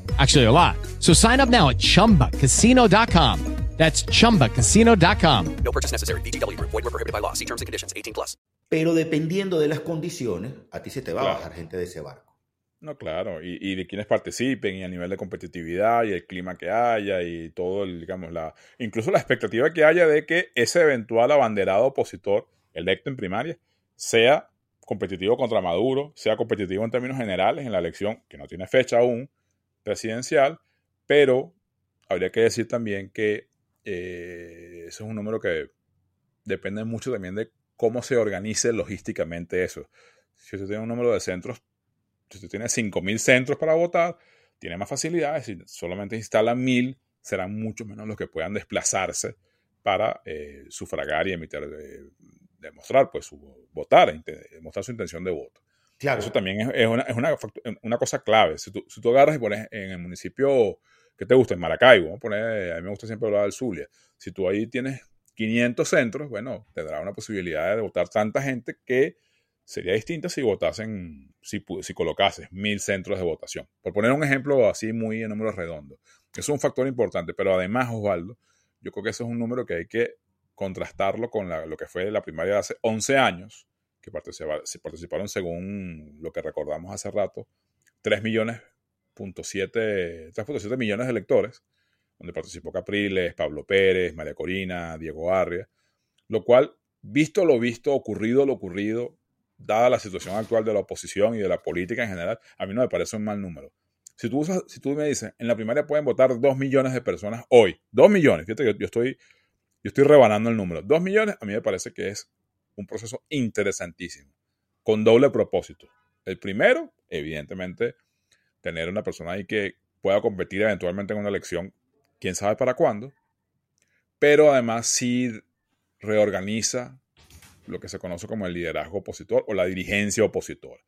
Actually, a lot. So sign up now at chumbacasino.com. That's chumbacasino.com. No purchase necessary. BGW. Void were prohibited by law. See terms and conditions 18 plus. Pero dependiendo de las condiciones, a ti se te va claro. a bajar gente de ese barco. No, claro, y, y, de quienes participen y a nivel de competitividad y el clima que haya y todo, el, digamos, la, incluso la expectativa que haya de que ese eventual abanderado opositor electo en primaria sea competitivo contra Maduro, sea competitivo en términos generales en la elección, que no tiene fecha aún, presidencial, pero habría que decir también que eh, eso es un número que depende mucho también de cómo se organice logísticamente eso. Si usted tiene un número de centros, si usted tiene 5.000 centros para votar, tiene más facilidades. Si solamente instala 1.000, serán mucho menos los que puedan desplazarse para eh, sufragar y emitir, eh, demostrar, pues, su, votar, demostrar su intención de voto. Eso también es, una, es una, cosa clave. Si tú, si tú, agarras y pones en el municipio que te gusta, en Maracaibo, poner, a mí me gusta siempre hablar del Zulia, si tú ahí tienes 500 centros, bueno, tendrá una posibilidad de votar tanta gente que sería distinta si votasen, si, colocases mil centros de votación. Por poner un ejemplo así muy en números redondos. Es un factor importante, pero además, Osvaldo, yo creo que eso es un número que hay que contrastarlo con lo que fue la primaria de hace 11 años, que participaron, según lo que recordamos hace rato, 3 millones, 3.7 millones de electores, donde participó Capriles, Pablo Pérez, María Corina, Diego Arria, lo cual, visto lo visto, ocurrido lo ocurrido, dada la situación actual de la oposición y de la política en general, a mí no me parece un mal número. Si tú, si tú me dices, en la primaria pueden votar 2 millones de personas hoy, 2 millones, fíjate que yo estoy, yo estoy rebanando el número, 2 millones a mí me parece que es un proceso interesantísimo, con doble propósito. El primero, evidentemente, tener una persona ahí que pueda competir eventualmente en una elección, quién sabe para cuándo, pero además sí reorganiza lo que se conoce como el liderazgo opositor o la dirigencia opositora,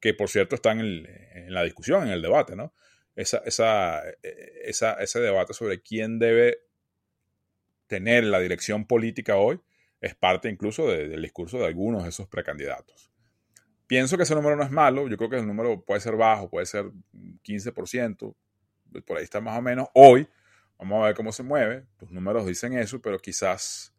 que por cierto está en, la discusión, en el debate, ¿no? Esa, esa, ese debate sobre quién debe tener la dirección política hoy es parte incluso del discurso de algunos de esos precandidatos. pienso que ese número no es malo, yo creo que el número puede ser bajo, puede ser 15%, por ahí está más o menos. Hoy, vamos a ver cómo se mueve, los números dicen eso, pero quizás,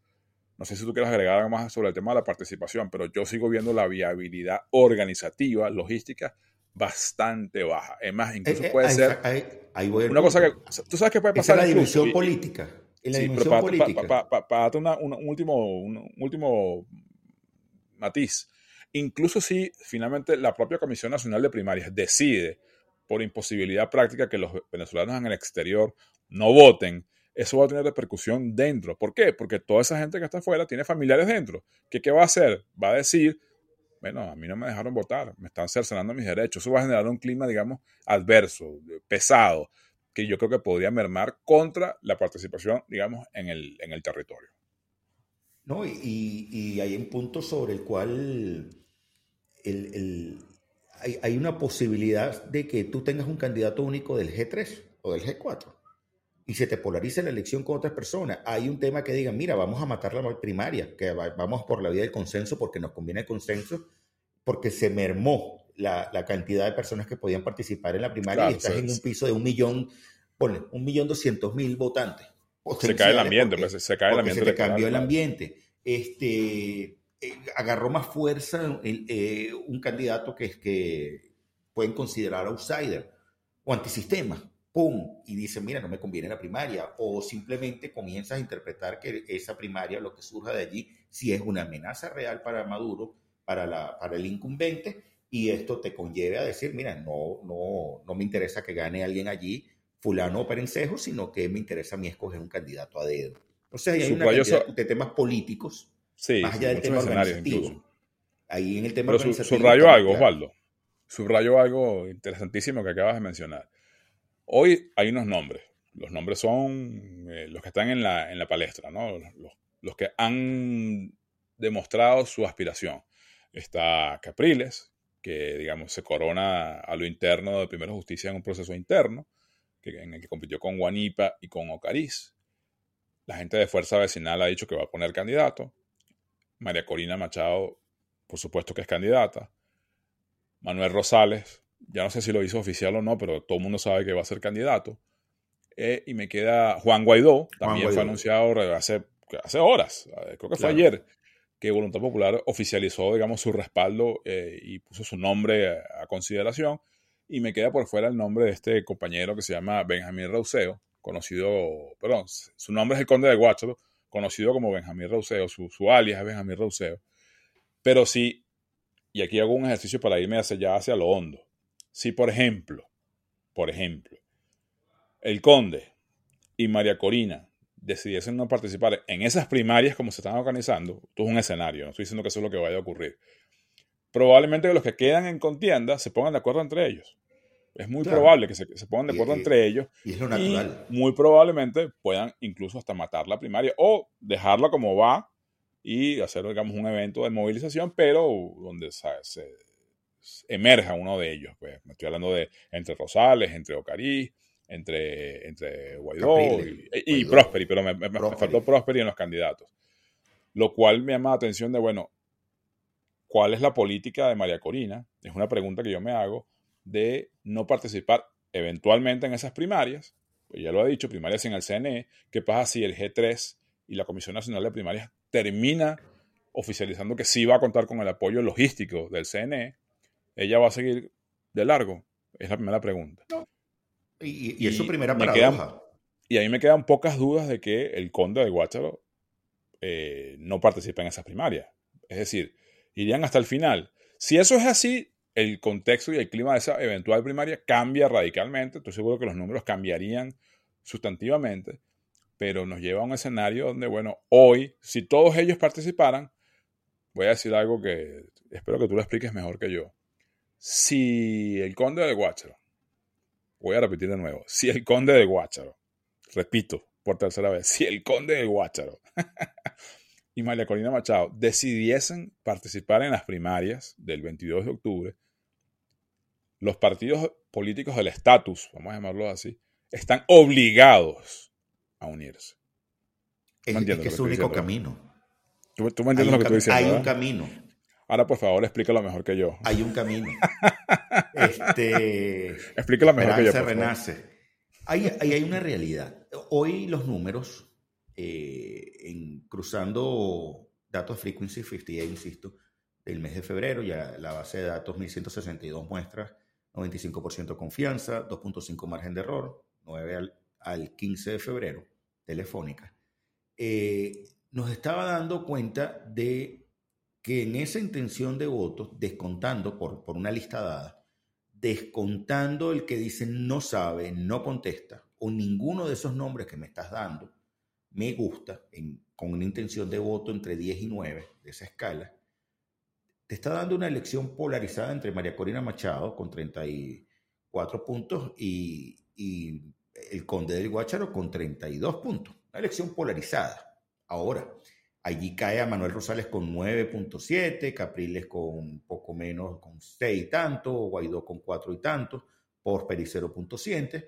no sé si tú quieres agregar algo más sobre el tema de la participación, pero yo sigo viendo la viabilidad organizativa, logística, bastante baja. Es más, incluso Eh, eh, puede ser ahí- ahí voy una cosa que, tú sabes que puede Esa pasar. es la dimensión política. En la Sí, dimensión para, política. para- para- para darte una- una- un, último, un, un último matiz, incluso si finalmente la propia Comisión Nacional de Primarias decide por imposibilidad práctica que los venezolanos en el exterior no voten, eso va a tener repercusión dentro. ¿Por qué? Porque toda esa gente que está afuera tiene familiares dentro. ¿Qué, qué va a hacer? Va a decir, bueno, a mí no me dejaron votar, me están cercenando mis derechos. Eso va a generar un clima, digamos, adverso, pesado, que yo creo que podría mermar contra la participación, digamos, en el, en el territorio. No, y, y- hay un punto sobre el cual el- el- hay, hay una posibilidad de que tú tengas un candidato único del G3 o del G4 y se te polarice la elección con otras personas. Hay un tema que digan, mira, vamos a matar la primaria, que va- vamos por la vía del consenso porque nos conviene el consenso, porque se mermó la, la cantidad de personas que podían participar en la primaria Claro, y estás en un piso de un millón, ponle, un millón doscientos mil votantes. Se cae el ambiente, porque- pues, se cae el ambiente se cambió el ambiente. Este, eh, agarró más fuerza el- eh, un candidato que, es que pueden considerar outsider o antisistema. ¡Pum! Y dice, mira, no me conviene la primaria. O simplemente comienzas a interpretar que esa primaria, lo que surja de allí, si es una amenaza real para Maduro, para, la, para el incumbente, y esto te conlleve a decir, mira, no, no, no me interesa que gane alguien allí, fulano o perencejo, sino que me interesa a mí escoger un candidato a dedo. Entonces ahí hay una cantidad de temas políticos, Sí, más allá del tema organizativo. incluso. Ahí en el tema Pero organizativo subrayo algo. Osvaldo. Subrayo algo interesantísimo que acabas de mencionar. Hoy hay unos nombres. Los nombres son eh, los que están en la, en la palestra, ¿no? Los, los que han demostrado su aspiración. Está Capriles, que digamos se corona a lo interno de Primera Justicia en un proceso interno, que, en el que compitió con Guanipa y con Ocariz. La gente de Fuerza Vecinal ha dicho que va a poner candidato. María Corina Machado, por supuesto que es candidata. Manuel Rosales, ya no sé si lo hizo oficial o no, pero todo el mundo sabe que va a ser candidato. Eh, y me queda Juan Guaidó, también Guaidó. fue anunciado hace, hace horas, eh, creo que fue Claro. ayer, que Voluntad Popular oficializó, digamos, su respaldo eh, y puso su nombre a, consideración. Y me queda por fuera el nombre de este compañero que se llama Benjamín Rauseo, conocido, perdón, su nombre es el Conde de Guácharo, conocido como Benjamín Rauseo, su, su alias es Benjamín Rauseo. Pero sí, y aquí hago un ejercicio para irme hacia allá, hacia lo hondo. Si, por ejemplo, por ejemplo, el Conde y María Corina decidiesen no participar en esas primarias como se están organizando, esto es un escenario, no estoy diciendo que eso es lo que vaya a ocurrir. Probablemente los que quedan en contienda se pongan de acuerdo entre ellos. Es muy Claro. probable que se, pongan de acuerdo y- entre ellos Y es lo y natural. muy probablemente puedan incluso hasta matar la primaria o dejarla como va y hacer, digamos, un evento de movilización, pero donde se, se- emerja uno de ellos. Pues. Me estoy hablando de entre Rosales, entre Ocariz, entre, entre Guaidó y, y Guaidó. Prosperi, pero me, me- faltó Prosperi en los candidatos. Lo cual me llama la atención de, bueno, ¿cuál es la política de María Corina? Es una pregunta que yo me hago de no participar eventualmente en esas primarias. Pues ya lo he dicho, primarias en el CNE. ¿Qué pasa si el G3 y la Comisión Nacional de Primarias termina oficializando que sí va a contar con el apoyo logístico del CNE? ¿Ella va a seguir de largo? Es la primera pregunta. Y, y es su primera me paradoja. quedan- y ahí me quedan pocas dudas de que el conde de Guácharo eh, no participe en esas primarias. Es decir, irían hasta el final. Si eso es así, el contexto y el clima de esa eventual primaria cambia radicalmente. Estoy seguro que los números cambiarían sustantivamente, pero nos lleva a un escenario donde, bueno, hoy, si todos ellos participaran, voy a decir algo que espero que tú lo expliques mejor que yo. Si el conde de Guácharo, voy a repetir de nuevo, si el conde de Guácharo, repito por tercera vez, si el conde de Guácharo y María Corina Machado decidiesen participar en las primarias del 22 de octubre, los partidos políticos del estatus, vamos a llamarlo así, están obligados a unirse. Es, ¿Me es entiendes que es su único diciendo? camino. ¿Tú, tú me Hay entiendes un, lo que estoy cami- diciendo? hay un ¿verdad? camino. Ahora, por favor, explícalo mejor que yo. Hay un camino. este, explícalo mejor que yo. Por renace. Ahí, hay una realidad. Hoy los números, eh, en, cruzando datos Frequency 58, insisto, del mes de febrero, ya la base de datos 1162 muestras 95% confianza, 2.5 margen de error, 9 al, al 15 de febrero, telefónica. Eh, nos estaba dando cuenta de que en esa intención de votos, descontando por, por una lista dada, descontando el que dice no sabe, no contesta, o ninguno de esos nombres que me estás dando, me gusta, con una intención de voto entre 10 y 9 de esa escala, te está dando una elección polarizada entre María Corina Machado con 34 puntos y, y el Conde del Guácharo con 32 puntos. Una elección polarizada. Ahora, allí cae a Manuel Rosales con 9.7, Capriles con poco menos, con 6 y tanto, Guaidó con 4 y tanto, por 0.7.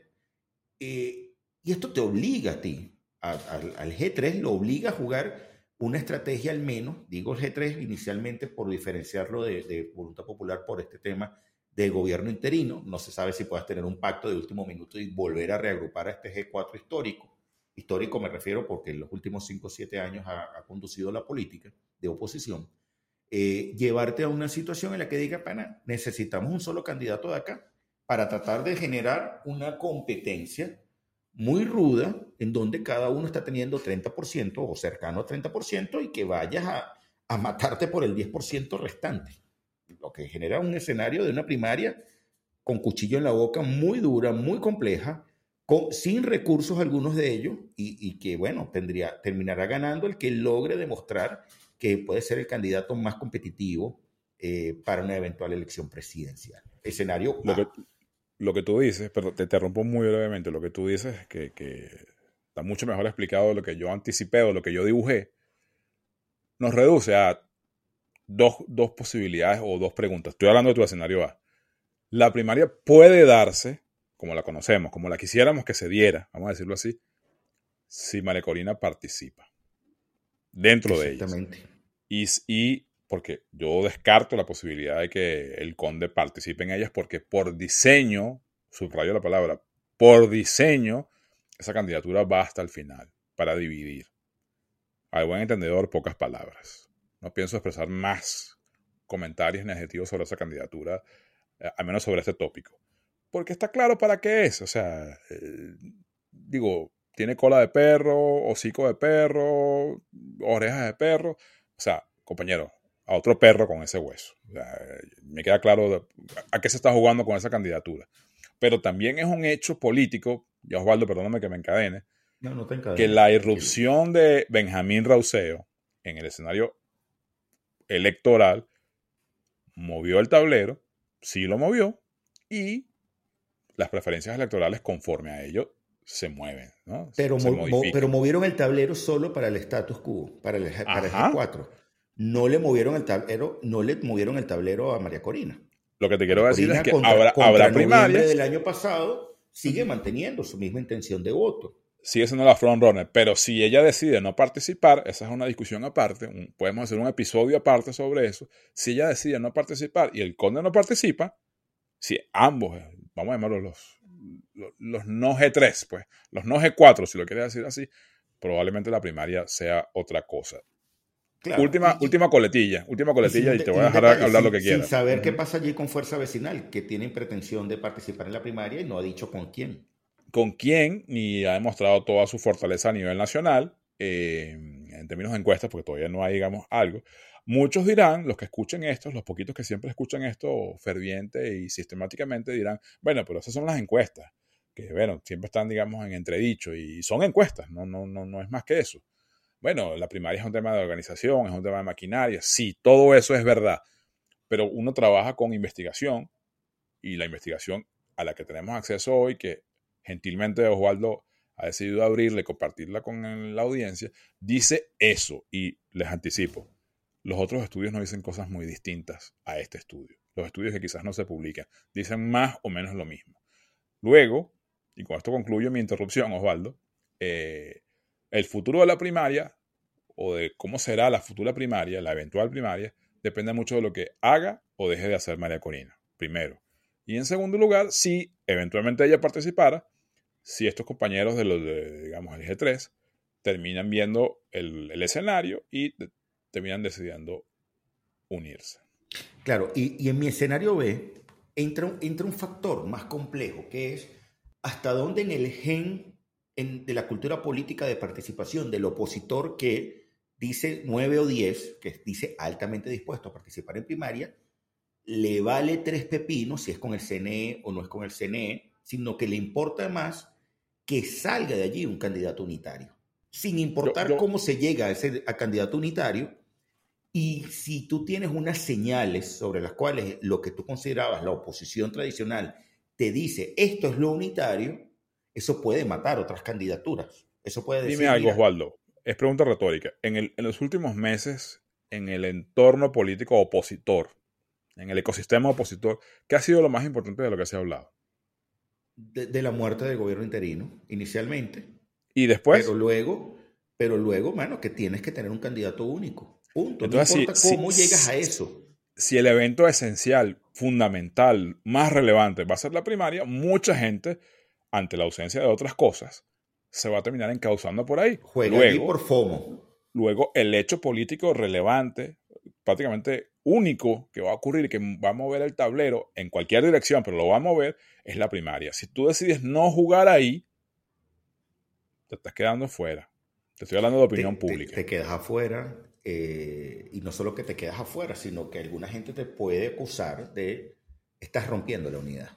Eh, y esto te obliga a ti, al G3, lo obliga a jugar una estrategia al menos, digo el G3 inicialmente por diferenciarlo de, de, voluntad popular por este tema de gobierno interino. No se sabe si puedas tener un pacto de último minuto y volver a reagrupar a este G4 histórico. Histórico me refiero porque en los últimos 5 o 7 años ha, conducido la política de oposición. Eh, llevarte a una situación en la que diga, pana, necesitamos un solo candidato de acá para tratar de generar una competencia muy ruda en donde cada uno está teniendo 30% o cercano a 30% y que vayas a, matarte por el 10% restante. Lo que genera un escenario de una primaria con cuchillo en la boca muy dura, muy compleja, sin recursos algunos de ellos y, que, bueno, tendría, terminará ganando el que logre demostrar que puede ser el candidato más competitivo eh, para una eventual elección presidencial. Escenario lo que, lo que tú dices, pero te interrumpo muy brevemente, lo que tú dices es que, que está mucho mejor explicado de lo que yo anticipé o lo que yo dibujé, nos reduce a dos, dos posibilidades o dos preguntas. Estoy hablando de tu escenario A. La primaria puede darse como la conocemos, como la quisiéramos que se diera, vamos a decirlo así, si Marecorina participa dentro de ella. Y, y porque yo descarto la posibilidad de que el conde participe en ellas porque por diseño, subrayo la palabra, por diseño, esa candidatura va hasta el final para dividir. Al buen entendedor, pocas palabras. No pienso expresar más comentarios negativos sobre esa candidatura, eh, al menos sobre este tópico porque está claro para qué es. O sea, eh, digo, tiene cola de perro, hocico de perro, orejas de perro. O sea, compañero, a otro perro con ese hueso. me queda claro a qué se está jugando con esa candidatura. Pero también es un hecho político, ya Osvaldo, perdóname que me encadene, no, no te encadene. que la irrupción de Benjamín Rauseo en el escenario electoral movió el tablero, sí lo movió, y las preferencias electorales conforme a ello se mueven. ¿no? Pero, pero movieron el tablero solo para el status quo, para el, para el G4. No le movieron el tablero, no le movieron el tablero a María Corina. Lo que te quiero decir es que habrá, habrá primarias. del año pasado sigue manteniendo su misma intención de voto. Sigue siendo la frontrunner, pero si ella decide no participar, esa es una discusión aparte, podemos hacer un episodio aparte sobre eso. Si ella decide no participar y el conde no participa, si ambos vamos a llamarlos los, los, no G3, pues, los no G4, si lo quieres decir así, probablemente la primaria sea otra cosa. última, última coletilla, última coletilla y, te voy a dejar hablar lo que quieras. Sin saber qué pasa allí con Fuerza Vecinal, que tienen pretensión de participar en la primaria y no ha dicho con quién. Con quién, ni ha demostrado toda su fortaleza a nivel nacional, eh, en términos de encuestas, porque todavía no hay, digamos, algo. Muchos dirán, los que escuchen esto, los poquitos que siempre escuchan esto ferviente y sistemáticamente dirán, bueno, pero esas son las encuestas, que bueno, siempre están, digamos, en entredicho y son encuestas, no, no, no, no es más que eso. Bueno, la primaria es un tema de organización, es un tema de maquinaria, sí, todo eso es verdad, pero uno trabaja con investigación y la investigación a la que tenemos acceso hoy, que gentilmente Osvaldo ha decidido abrirle compartirla con la audiencia, dice eso y les anticipo, los otros estudios no dicen cosas muy distintas a este estudio. Los estudios que quizás no se publican dicen más o menos lo mismo. Luego, y con esto concluyo mi interrupción, Osvaldo, eh, el futuro de la primaria o de cómo será la futura primaria, la eventual primaria, depende mucho de lo que haga o deje de hacer María Corina, primero. Y en segundo lugar, si eventualmente ella participara, si estos compañeros de los, de, digamos, el G3 terminan viendo el, el escenario y terminan decidiendo unirse. Claro, y, y en mi escenario B entra, un- entra un factor más complejo, que es hasta dónde en el gen en- de la cultura política de participación del opositor que dice 9 o 10, que dice altamente dispuesto a participar en primaria, le vale tres pepinos si es con el CNE o no es con el CNE, sino que le importa más que salga de allí un candidato unitario, sin importar yo- cómo se llega a ese a candidato unitario. Y si tú tienes unas señales sobre las cuales lo que tú considerabas la oposición tradicional te dice esto es lo unitario, eso puede matar otras candidaturas. Eso puede decir, Dime algo, mira, Osvaldo. Es pregunta retórica. En, el- en los últimos meses, en el entorno político opositor, en el ecosistema opositor, ¿qué ha sido lo más importante de lo que se ha hablado? de, de la muerte del gobierno interino, inicialmente. Y después, Pero luego, pero luego, mano, que tienes que tener un candidato único. Punto. Entonces, no importa si- cómo llegas a eso. si el evento esencial, fundamental, más relevante va a ser la primaria, mucha gente, ante la ausencia de otras cosas, se va a terminar encauzando por ahí. Juega luego, por FOMO. luego, el hecho político relevante, prácticamente único que va a ocurrir, que va a mover el tablero en cualquier dirección, pero lo va a mover, es la primaria. Si tú decides no jugar ahí, te estás quedando fuera. Te estoy hablando de opinión te, te- pública. Te, quedas afuera. Eh, y no solo que te quedas afuera, sino que alguna gente te puede acusar de estás rompiendo la unidad.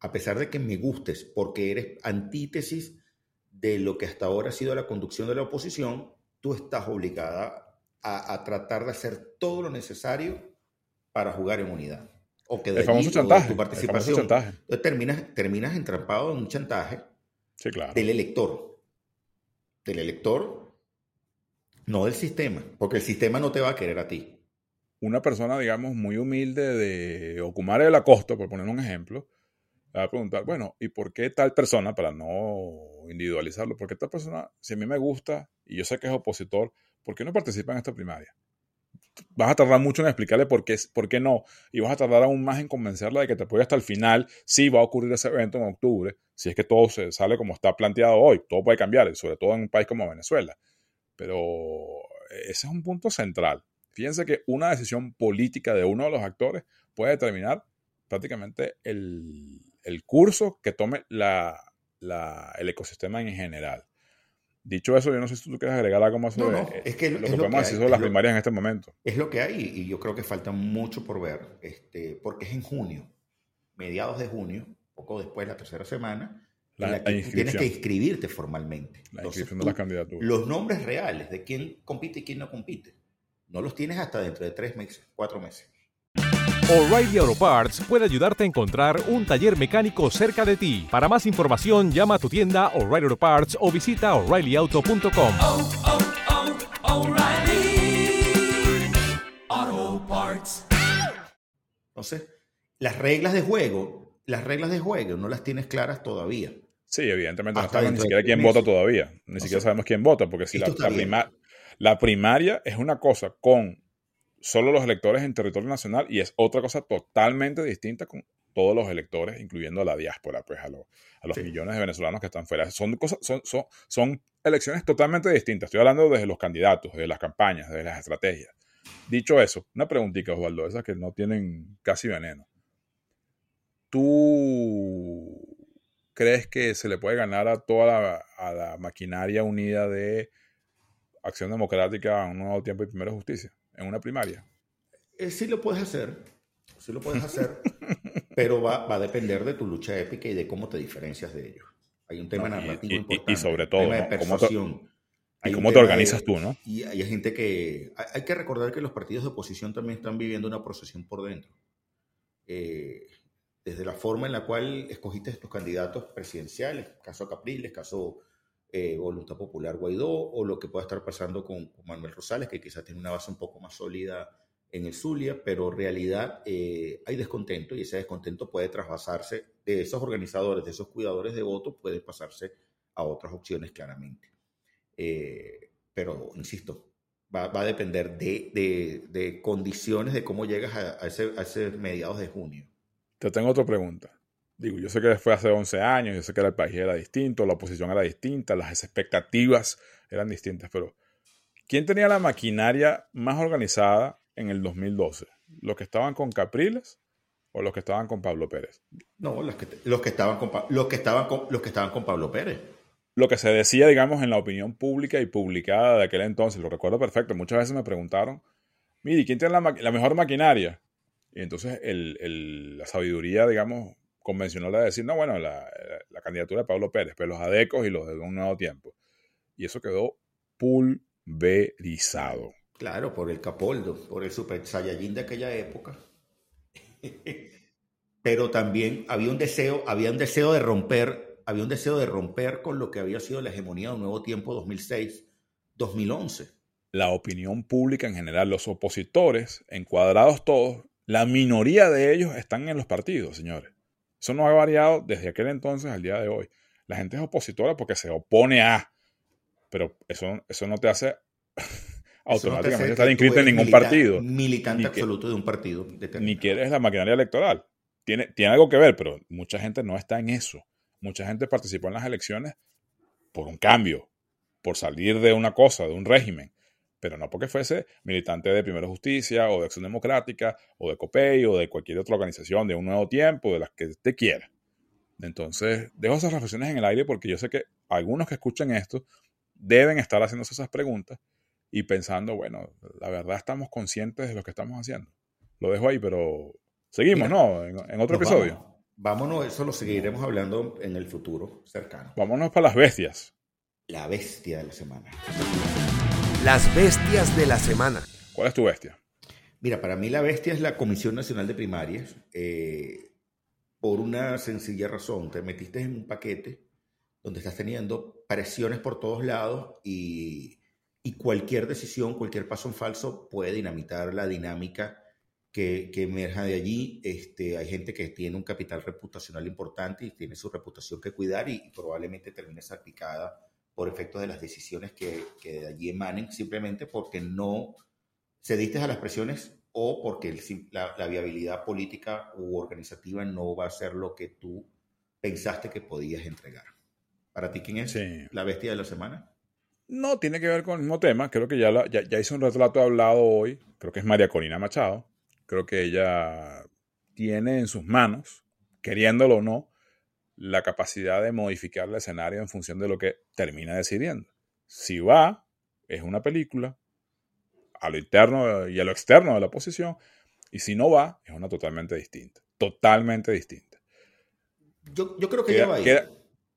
A pesar de que me gustes, porque eres antítesis de lo que hasta ahora ha sido la conducción de la oposición, tú estás obligada a, a tratar de hacer todo lo necesario para jugar en unidad. O que de El famoso allí, o de chantaje, tu el participación. famoso chantaje. Entonces terminas, terminas entrampado en un chantaje Sí, claro. del elector. Del elector, no del sistema, porque el sistema no te va a querer a ti. una persona, digamos, muy humilde de Ocumare de la Costa, por poner un ejemplo, va a preguntar, bueno, ¿y por qué tal persona, para no individualizarlo, por qué tal persona, si a mí me gusta y yo sé que es opositor, ¿por qué no participa en esta primaria? Vas a tardar mucho en explicarle por qué, por qué no, y vas a tardar aún más en convencerla de que te apoye hasta el final, si va a ocurrir ese evento en octubre, si es que todo se sale como está planteado hoy, todo puede cambiar, sobre todo en un país como Venezuela. Pero ese es un punto central. Fíjense que una decisión política de uno de los actores puede determinar prácticamente el, el curso que tome la, la- el ecosistema en general. Dicho eso, yo no sé si tú quieres agregar algo más No, sobre no, eh, es que lo es que lo podemos decir sobre las lo- primarias en este momento. Es lo que hay y yo creo que falta mucho por ver, este, porque es en junio, mediados de junio, poco después, la tercera semana, La- la la tienes que inscribirte formalmente. La Entonces, inscripción de tú- las candidaturas. Los nombres reales de quién compite y quién no compite, no los tienes hasta dentro de tres meses, cuatro meses. O'Reilly Auto Parts puede ayudarte a encontrar un taller mecánico cerca de ti. Para más información, llama a tu tienda O'Reilly Auto Parts o visita oreillyauto.com. Entonces, las reglas de juego, las reglas de juego no las tienes claras todavía. Sí, evidentemente no sabemos ni siquiera quién meses. vota todavía. Ni siquiera sabemos quién vota, porque si la, la prima- la primaria es una cosa con solo los electores en territorio nacional y es otra cosa totalmente distinta con todos los electores, incluyendo a la diáspora, pues a, lo- a los Sí. millones de venezolanos que están fuera. Son, cosas, son, son, son elecciones totalmente distintas. Estoy hablando desde los candidatos, desde las campañas, desde las estrategias. Dicho eso, una preguntita, Osvaldo, esas que no tienen casi veneno. ¿Tú crees que se le puede ganar a toda la, a la maquinaria unida de Acción Democrática, Un Nuevo Tiempo y Primera Justicia en una primaria? Eh, sí lo puedes hacer, sí lo puedes hacer, pero va, va a depender de tu lucha épica y de cómo te diferencias de ellos. Hay un tema No, narrativo y- y- y importante, sobre todo, tema. ¿Cómo te- y cómo te organizas de- tú, ¿no? Y hay gente que... Hay, hay que recordar que los partidos de oposición también están viviendo una procesión por dentro. Eh, desde la forma en la cual escogiste tus candidatos presidenciales, caso Capriles, caso eh, Voluntad Popular Guaidó, o lo que pueda estar pasando con, Manuel Rosales, que quizás tiene una base un poco más sólida en el Zulia, pero en realidad eh, hay descontento y ese descontento puede trasvasarse de esos organizadores, de esos cuidadores de votos, puede pasarse a otras opciones claramente. Eh, pero, insisto, Va, va a depender de, condiciones de cómo llegas a, a, a ese mediados de junio. Te tengo otra pregunta. Digo, yo sé que fue hace 11 años, yo sé que el país era distinto, la oposición era distinta, las expectativas eran distintas, pero ¿quién tenía la maquinaria más organizada en el 2012? ¿Los que estaban con Capriles o los que estaban con Pablo Pérez? No, los que, los que, estaban, con, los que, estaban, con, los que estaban con Pablo Pérez. Lo que se decía, digamos, en la opinión pública y publicada de aquel entonces, lo recuerdo perfecto, muchas veces me preguntaron, mire, ¿quién tiene la, la mejor maquinaria? Y entonces el, el, la sabiduría, digamos, convencional de decir, no, bueno, la, la, candidatura de Pablo Pérez, pero los adecos y los de un nuevo tiempo. Y eso quedó pulverizado. Claro, por el Capoldo, por el Super Saiyajin de aquella época. pero también había un deseo, había un deseo de romper, había un deseo de romper con lo que había sido la hegemonía de un nuevo tiempo 2006-2011. La opinión pública en general, los opositores, encuadrados todos, la minoría de ellos están en los partidos, señores. Eso no ha variado desde aquel entonces al día de hoy. La gente es opositora porque se opone a, pero eso, eso no te hace automáticamente no te estar inscrito en ningún milita, partido. Militante Ni absoluto de un partido. Ni que eres la maquinaria electoral. Tiene, tiene algo que ver, pero mucha gente no está en eso. Mucha gente participó en las elecciones por un cambio, por salir de una cosa, de un régimen pero no porque fuese militante de Primera Justicia o de Acción Democrática o de COPEI o de cualquier otra organización de un nuevo tiempo, de las que te quiera. Entonces, dejo esas reflexiones en el aire porque yo sé que algunos que escuchen esto deben estar haciéndose esas preguntas y pensando, bueno, la verdad estamos conscientes de lo que estamos haciendo. Lo dejo ahí, pero seguimos, Mira, ¿no? En, en otro episodio. Vamos. Vámonos, eso lo seguiremos hablando en el futuro cercano. Vámonos para las bestias. La bestia de la semana. Las bestias de la semana. ¿Cuál es tu bestia? Mira, para mí la bestia es la Comisión Nacional de Primarias. Eh, por una sencilla razón. Te metiste en un paquete donde estás teniendo presiones por todos lados y, y cualquier decisión, cualquier paso en falso puede dinamitar la dinámica que, que, emerja de allí. Este, hay gente que tiene un capital reputacional importante y tiene su reputación que cuidar y, y probablemente termine salpicada por efectos de las decisiones que, que, de allí emanen, simplemente porque no cediste a las presiones o porque el, la, la, viabilidad política u organizativa no va a ser lo que tú pensaste que podías entregar. ¿Para ti quién es sí. la bestia de la semana? No, tiene que ver con el mismo tema. Creo que ya, la, ya, ya hice un retrato hablado hoy. Creo que es María Corina Machado. Creo que ella tiene en sus manos, queriéndolo o no, la capacidad de modificar el escenario en función de lo que termina decidiendo. Si va, es una película a lo interno y a lo externo de la posición, y si no va, es una totalmente distinta. Totalmente distinta. Yo, yo creo que queda, ya va ahí. Queda,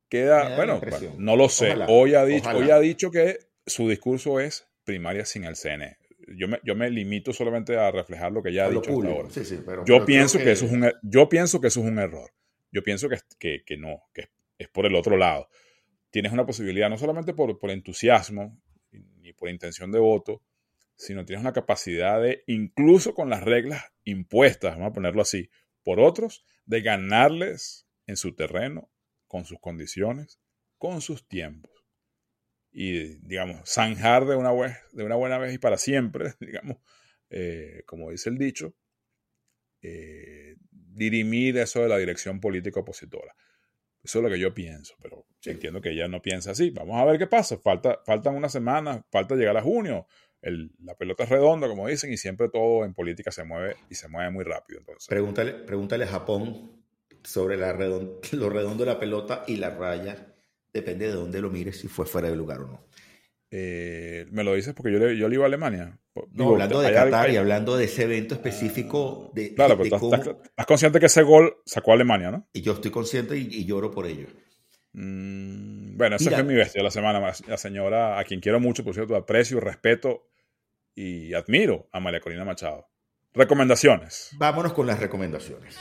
queda bueno, bueno, no lo sé. Ojalá, hoy, ha dicho, hoy ha dicho que su discurso es primaria sin el CNE. Yo me, yo me limito solamente a reflejar lo que ya ha dicho hasta ahora. Sí, sí, pero, yo, pero pienso que... que eso es un, yo pienso que eso es un error. Yo pienso que, que, no, que es por el otro lado. Tienes una posibilidad no solamente por, por entusiasmo ni por intención de voto, sino tienes una capacidad de, incluso con las reglas impuestas, vamos a ponerlo así, por otros, de ganarles en su terreno, con sus condiciones, con sus tiempos. Y, digamos, zanjar de una, vez, de una buena vez y para siempre, digamos, eh, como dice el dicho, eh, dirimir eso de la dirección política opositora. Eso es lo que yo pienso, pero sí. entiendo que ella no piensa así. Vamos a ver qué pasa. Falta, faltan unas semanas, falta llegar a junio. El, la pelota es redonda, como dicen, y siempre todo en política se mueve y se mueve muy rápido. Entonces. Pregúntale, pregúntale a Japón sobre la redond, lo redondo de la pelota y la raya. Depende de dónde lo mires, si fue fuera de lugar o no. Eh, me lo dices porque yo le, yo le iba a Alemania. No, Digo, hablando de Qatar hay... y hablando de ese evento específico. De, claro, de, pero de estás, cómo... estás, consciente que ese gol sacó a Alemania, ¿no? Y yo estoy consciente y, y lloro por ello. Mm, bueno, esa fue mi bestia de la semana. La señora, a quien quiero mucho, por cierto, aprecio, respeto y admiro a María Corina Machado. Recomendaciones. Vámonos con las recomendaciones.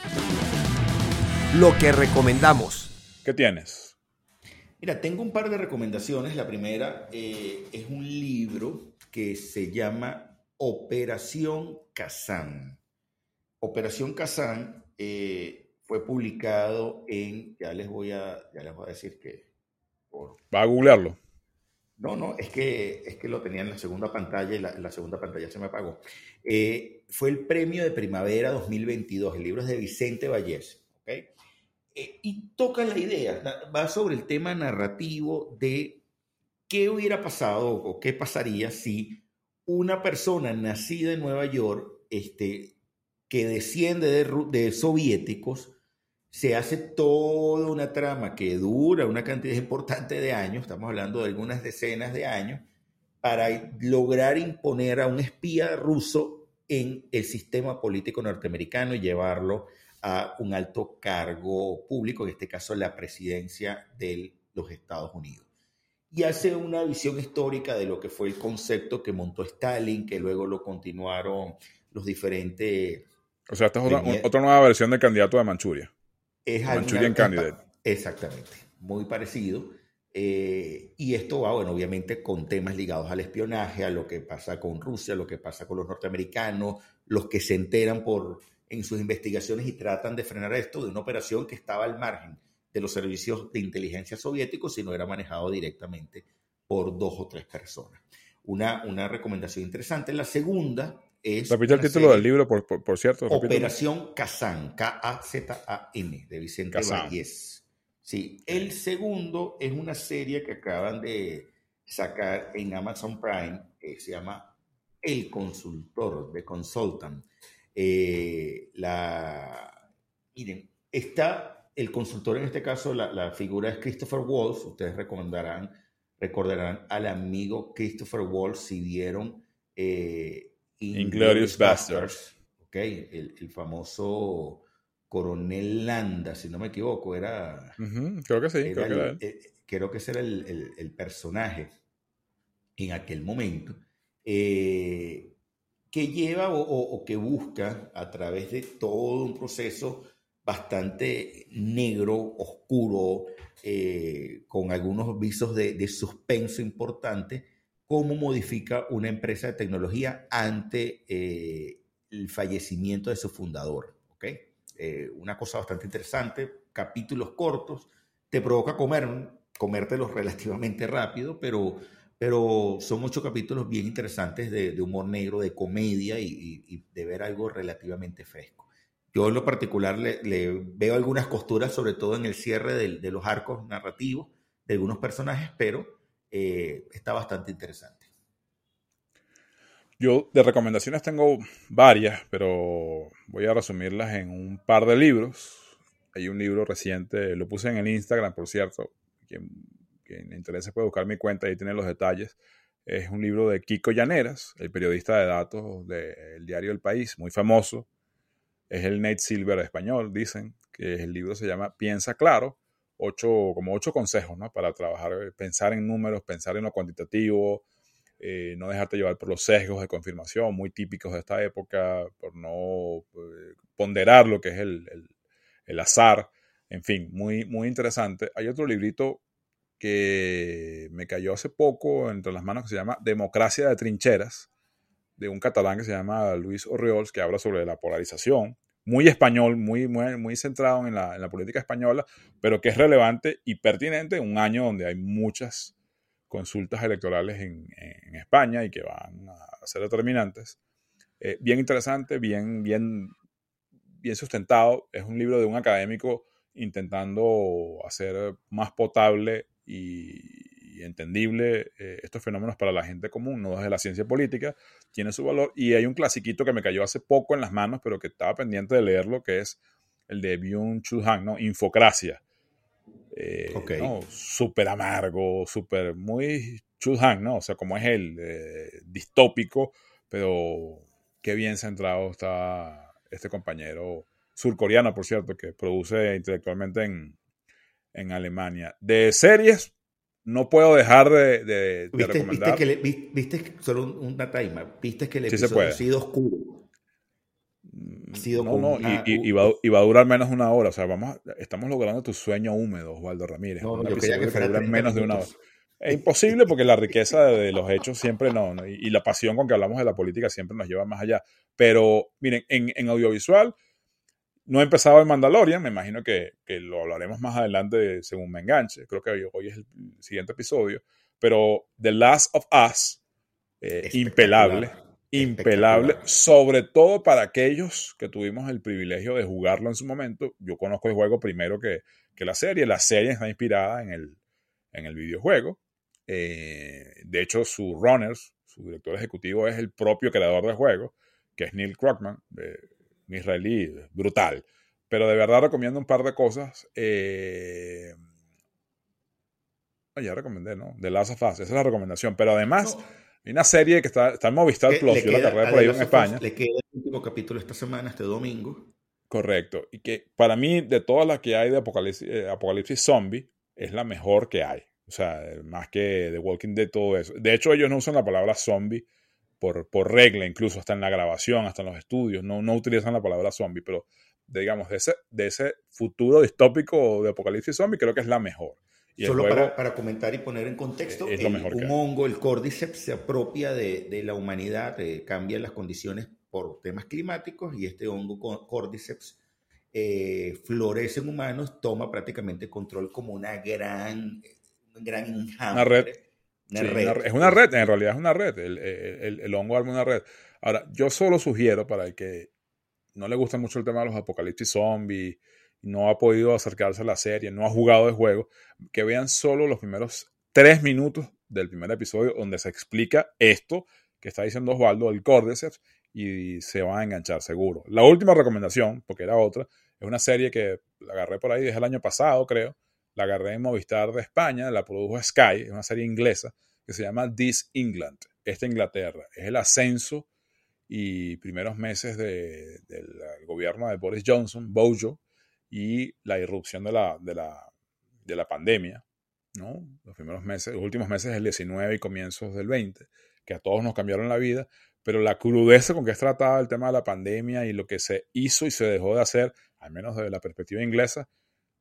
Lo que recomendamos. ¿Qué tienes? Mira, tengo un par de recomendaciones. La primera eh, es un libro que se llama Operación Kazán. Operación Kazán eh, fue publicado en, ya les voy a, ya les voy a decir que... Por, ¿Va a googlearlo? No, no, es que, es que lo tenía en la segunda pantalla y la, la segunda pantalla se me apagó. Eh, fue el premio de primavera 2022. El libro es de Vicente Vallés. ¿okay? Eh, y toca la idea, va sobre el tema narrativo de qué hubiera pasado o qué pasaría si una persona nacida en Nueva York, este, que desciende de, de soviéticos, se hace toda una trama que dura una cantidad importante de años, estamos hablando de algunas decenas de años, para lograr imponer a un espía ruso en el sistema político norteamericano y llevarlo a un alto cargo público, en este caso la presidencia de los Estados Unidos. Y hace una visión histórica de lo que fue el concepto que montó Stalin, que luego lo continuaron los diferentes... O sea, esta es otra, otra nueva versión del candidato de Manchuria. Es Manchurian Candidate. Exactamente, muy parecido. Eh, y esto va, bueno, obviamente con temas ligados al espionaje, a lo que pasa con Rusia, lo que pasa con los norteamericanos, los que se enteran por, en sus investigaciones y tratan de frenar esto de una operación que estaba al margen de los servicios de inteligencia soviéticos, sino era manejado directamente por dos o tres personas. Una, una recomendación interesante. La segunda es... Repite el título del libro, por, por, cierto. Operación Kazan, K-A-Z-A-N, de Vicente Vallés. Sí, el segundo es una serie que acaban de sacar en Amazon Prime, que se llama El Consultor, The Consultant. Eh, la, miren, está el consultor en este caso, la, la figura es Christopher Walsh, ustedes recomendarán, recordarán al amigo Christopher Walsh si vieron eh, Inglorious Bastards. Ok, el, el, famoso coronel Landa, si no me equivoco, era... Uh -huh, creo que sí, era creo, el, que eh, creo que ese era el, el personaje en aquel momento, eh, que lleva o, o, o, que busca a través de todo un proceso bastante negro, oscuro, eh, con algunos visos de, de suspenso importante, cómo modifica una empresa de tecnología ante eh, el fallecimiento de su fundador. ¿okay? Eh, una cosa bastante interesante, capítulos cortos, te provoca comer, comértelos relativamente rápido, pero, pero son ocho capítulos bien interesantes de, de humor negro, de comedia y, y, y, de ver algo relativamente fresco. Yo en lo particular le, le veo algunas costuras, sobre todo en el cierre de, de los arcos narrativos de algunos personajes, pero eh, está bastante interesante. Yo de recomendaciones tengo varias, pero voy a resumirlas en un par de libros. Hay un libro reciente, lo puse en el Instagram, por cierto. Quien, quien le interese puede buscar mi cuenta, ahí tiene los detalles. Es un libro de Kiko Llaneras, el periodista de datos del diario El País, muy famoso. Es el Nate Silver español, dicen, que el libro se llama Piensa Claro ocho, como ocho consejos, ¿no? Para trabajar, pensar en números, pensar en lo cuantitativo, eh, no dejarte llevar por los sesgos de confirmación muy típicos de esta época, por no eh, ponderar lo que es el, el, el, azar, en fin, muy, muy interesante. Hay otro librito que me cayó hace poco entre las manos que se llama Democracia de Trincheras, de un catalán que se llama Luis Orriols, que habla sobre la polarización muy español, muy, muy, muy centrado en la, en la, política española, pero que es relevante y pertinente en un año donde hay muchas consultas electorales en, España y que van a ser determinantes. Eh, bien interesante, bien, bien, bien sustentado. Es un libro de un académico intentando hacer más potable y, y entendible eh, estos fenómenos para la gente común, no desde la ciencia política, tiene su valor. Y hay un clasiquito que me cayó hace poco en las manos, pero que estaba pendiente de leerlo, que es el de Byung-Chul Han, ¿no? Infocracia. Eh, okay. ¿no? Súper amargo, súper muy Chul Han, ¿no? O sea, como es él, eh, distópico, pero qué bien centrado está este compañero surcoreano, por cierto, que produce intelectualmente en, en Alemania. De series, no puedo dejar de, de, de ¿Viste, recomendar. Viste que, le, viste, solo una time, viste que el sí episodio ha sido oscuro. Ha sido no, no, una, y, y, y, va, y, va, a durar menos de una hora. O sea, vamos, estamos logrando tu sueño húmedo, Osvaldo Ramírez. No, no yo quería que, fuera menos de una hora. Es imposible porque la riqueza de, los hechos siempre no, no y, y, la pasión con que hablamos de la política siempre nos lleva más allá. Pero miren, en, en audiovisual no he empezado el Mandalorian, me imagino que, que, lo hablaremos más adelante según me enganche. Creo que hoy, hoy, es el siguiente episodio. Pero The Last of Us, eh, impelable, impelable, sobre todo para aquellos que tuvimos el privilegio de jugarlo en su momento. Yo conozco el juego primero que, que la serie. La serie está inspirada en el, en el videojuego. Eh, de hecho, su runners, su director ejecutivo es el propio creador del juego, que es Neil Crockman, un israelí brutal. Pero de verdad recomiendo un par de cosas. Eh, ya recomendé, ¿no? The Last of Us, esa es la recomendación. Pero además, hay una serie que está, está en Movistar Plus, yo la cargué por ahí en España. Le queda el último capítulo esta semana, este domingo. Correcto. Y que para mí, de todas las que hay de Apocalipsis, eh, Apocalipsis Zombie, es la mejor que hay. O sea, más que The Walking Dead, todo eso. De hecho, ellos no usan la palabra zombie por, por regla, incluso hasta en la grabación, hasta en los estudios. No, no utilizan la palabra zombie, pero digamos, de ese, de ese futuro distópico de apocalipsis zombie, creo que es la mejor. Y Solo para, para, comentar y poner en contexto, mejor un hongo, el cordyceps, se apropia de, de la humanidad, eh, cambia las condiciones por temas climáticos y este hongo cordyceps eh, florece en humanos, toma prácticamente control como una gran, gran Una red. Una red. es una red, en realidad es una red. El, el, el, hongo arma una red. Ahora, yo solo sugiero para el que no le gusta mucho el tema de los apocalipsis zombies, no ha podido acercarse a la serie, no ha jugado el juego, que vean solo los primeros tres minutos del primer episodio donde se explica esto que está diciendo Osvaldo, el Cordyceps, y se van a enganchar seguro. La última recomendación, porque era otra, es una serie que la agarré por ahí desde el año pasado, creo. La agarré en Movistar de España, la produjo Sky, es una serie inglesa que se llama This England, esta Inglaterra. Es el ascenso y primeros meses del gobierno de Boris Johnson, Bojo, y la irrupción de la, de la, de la pandemia, ¿no? Los primeros meses, los últimos meses del 19 y comienzos del 20, que a todos nos cambiaron la vida, pero la crudeza con que es tratado el tema de la pandemia y lo que se hizo y se dejó de hacer, al menos desde la perspectiva inglesa,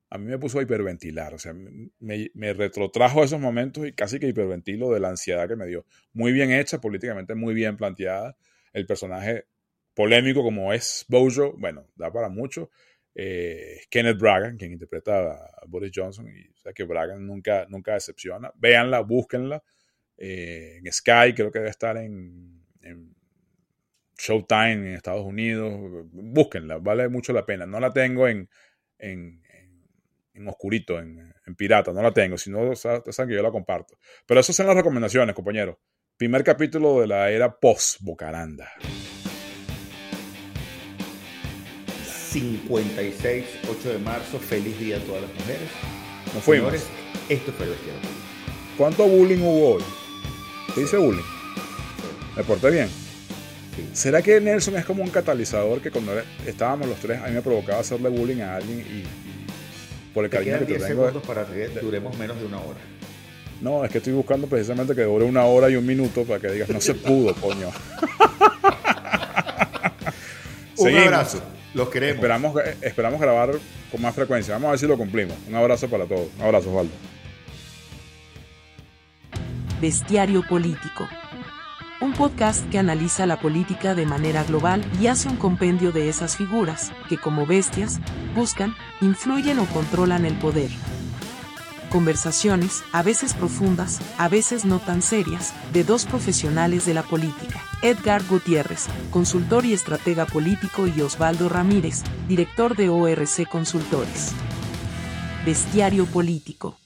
a mí me puso a hiperventilar, o sea, me, retrotrajo esos momentos y casi que hiperventilo de la ansiedad que me dio. Muy bien hecha, políticamente muy bien planteada. El personaje polémico como es Bojo, bueno, da para mucho. Eh, Kenneth Bragan, quien interpreta a Boris Johnson, y o sea que Bragan nunca, nunca decepciona. Véanla, búsquenla. Eh, en Sky, creo que debe estar en, en, Showtime en Estados Unidos. Búsquenla, vale mucho la pena. No la tengo en, en, en oscurito, en, pirata, no la tengo. Si no, saben que yo la comparto. Pero esas son las recomendaciones, compañeros. Primer capítulo de la era post-Bocaranda. 56, 8 de marzo. Feliz día a todas las mujeres. Nos fuimos. Señores, esto fue Bestial ¿Cuánto bullying hubo hoy? ¿Qué dice bullying? ¿Me porté bien? ¿Será que Nelson es como un catalizador que cuando estábamos los tres a mí me provocaba hacerle bullying a alguien y, por el cariño que te tengo? segundos para que duremos menos de una hora. No, es que estoy buscando precisamente que dure una hora y un minuto para que digas, no se pudo, coño. un abrazo. Los queremos. Esperamos, esperamos grabar con más frecuencia. Vamos a ver si lo cumplimos. Un abrazo para todos. Un abrazo, Osvaldo. Bestiario Político. Un podcast que analiza la política de manera global y hace un compendio de esas figuras que, como bestias, buscan, influyen o controlan el poder. Conversaciones, a veces profundas, a veces no tan serias, de dos profesionales de la política. Edgar Gutiérrez, consultor y estratega político y Osvaldo Ramírez, director de ORC Consultores. Bestiario Político.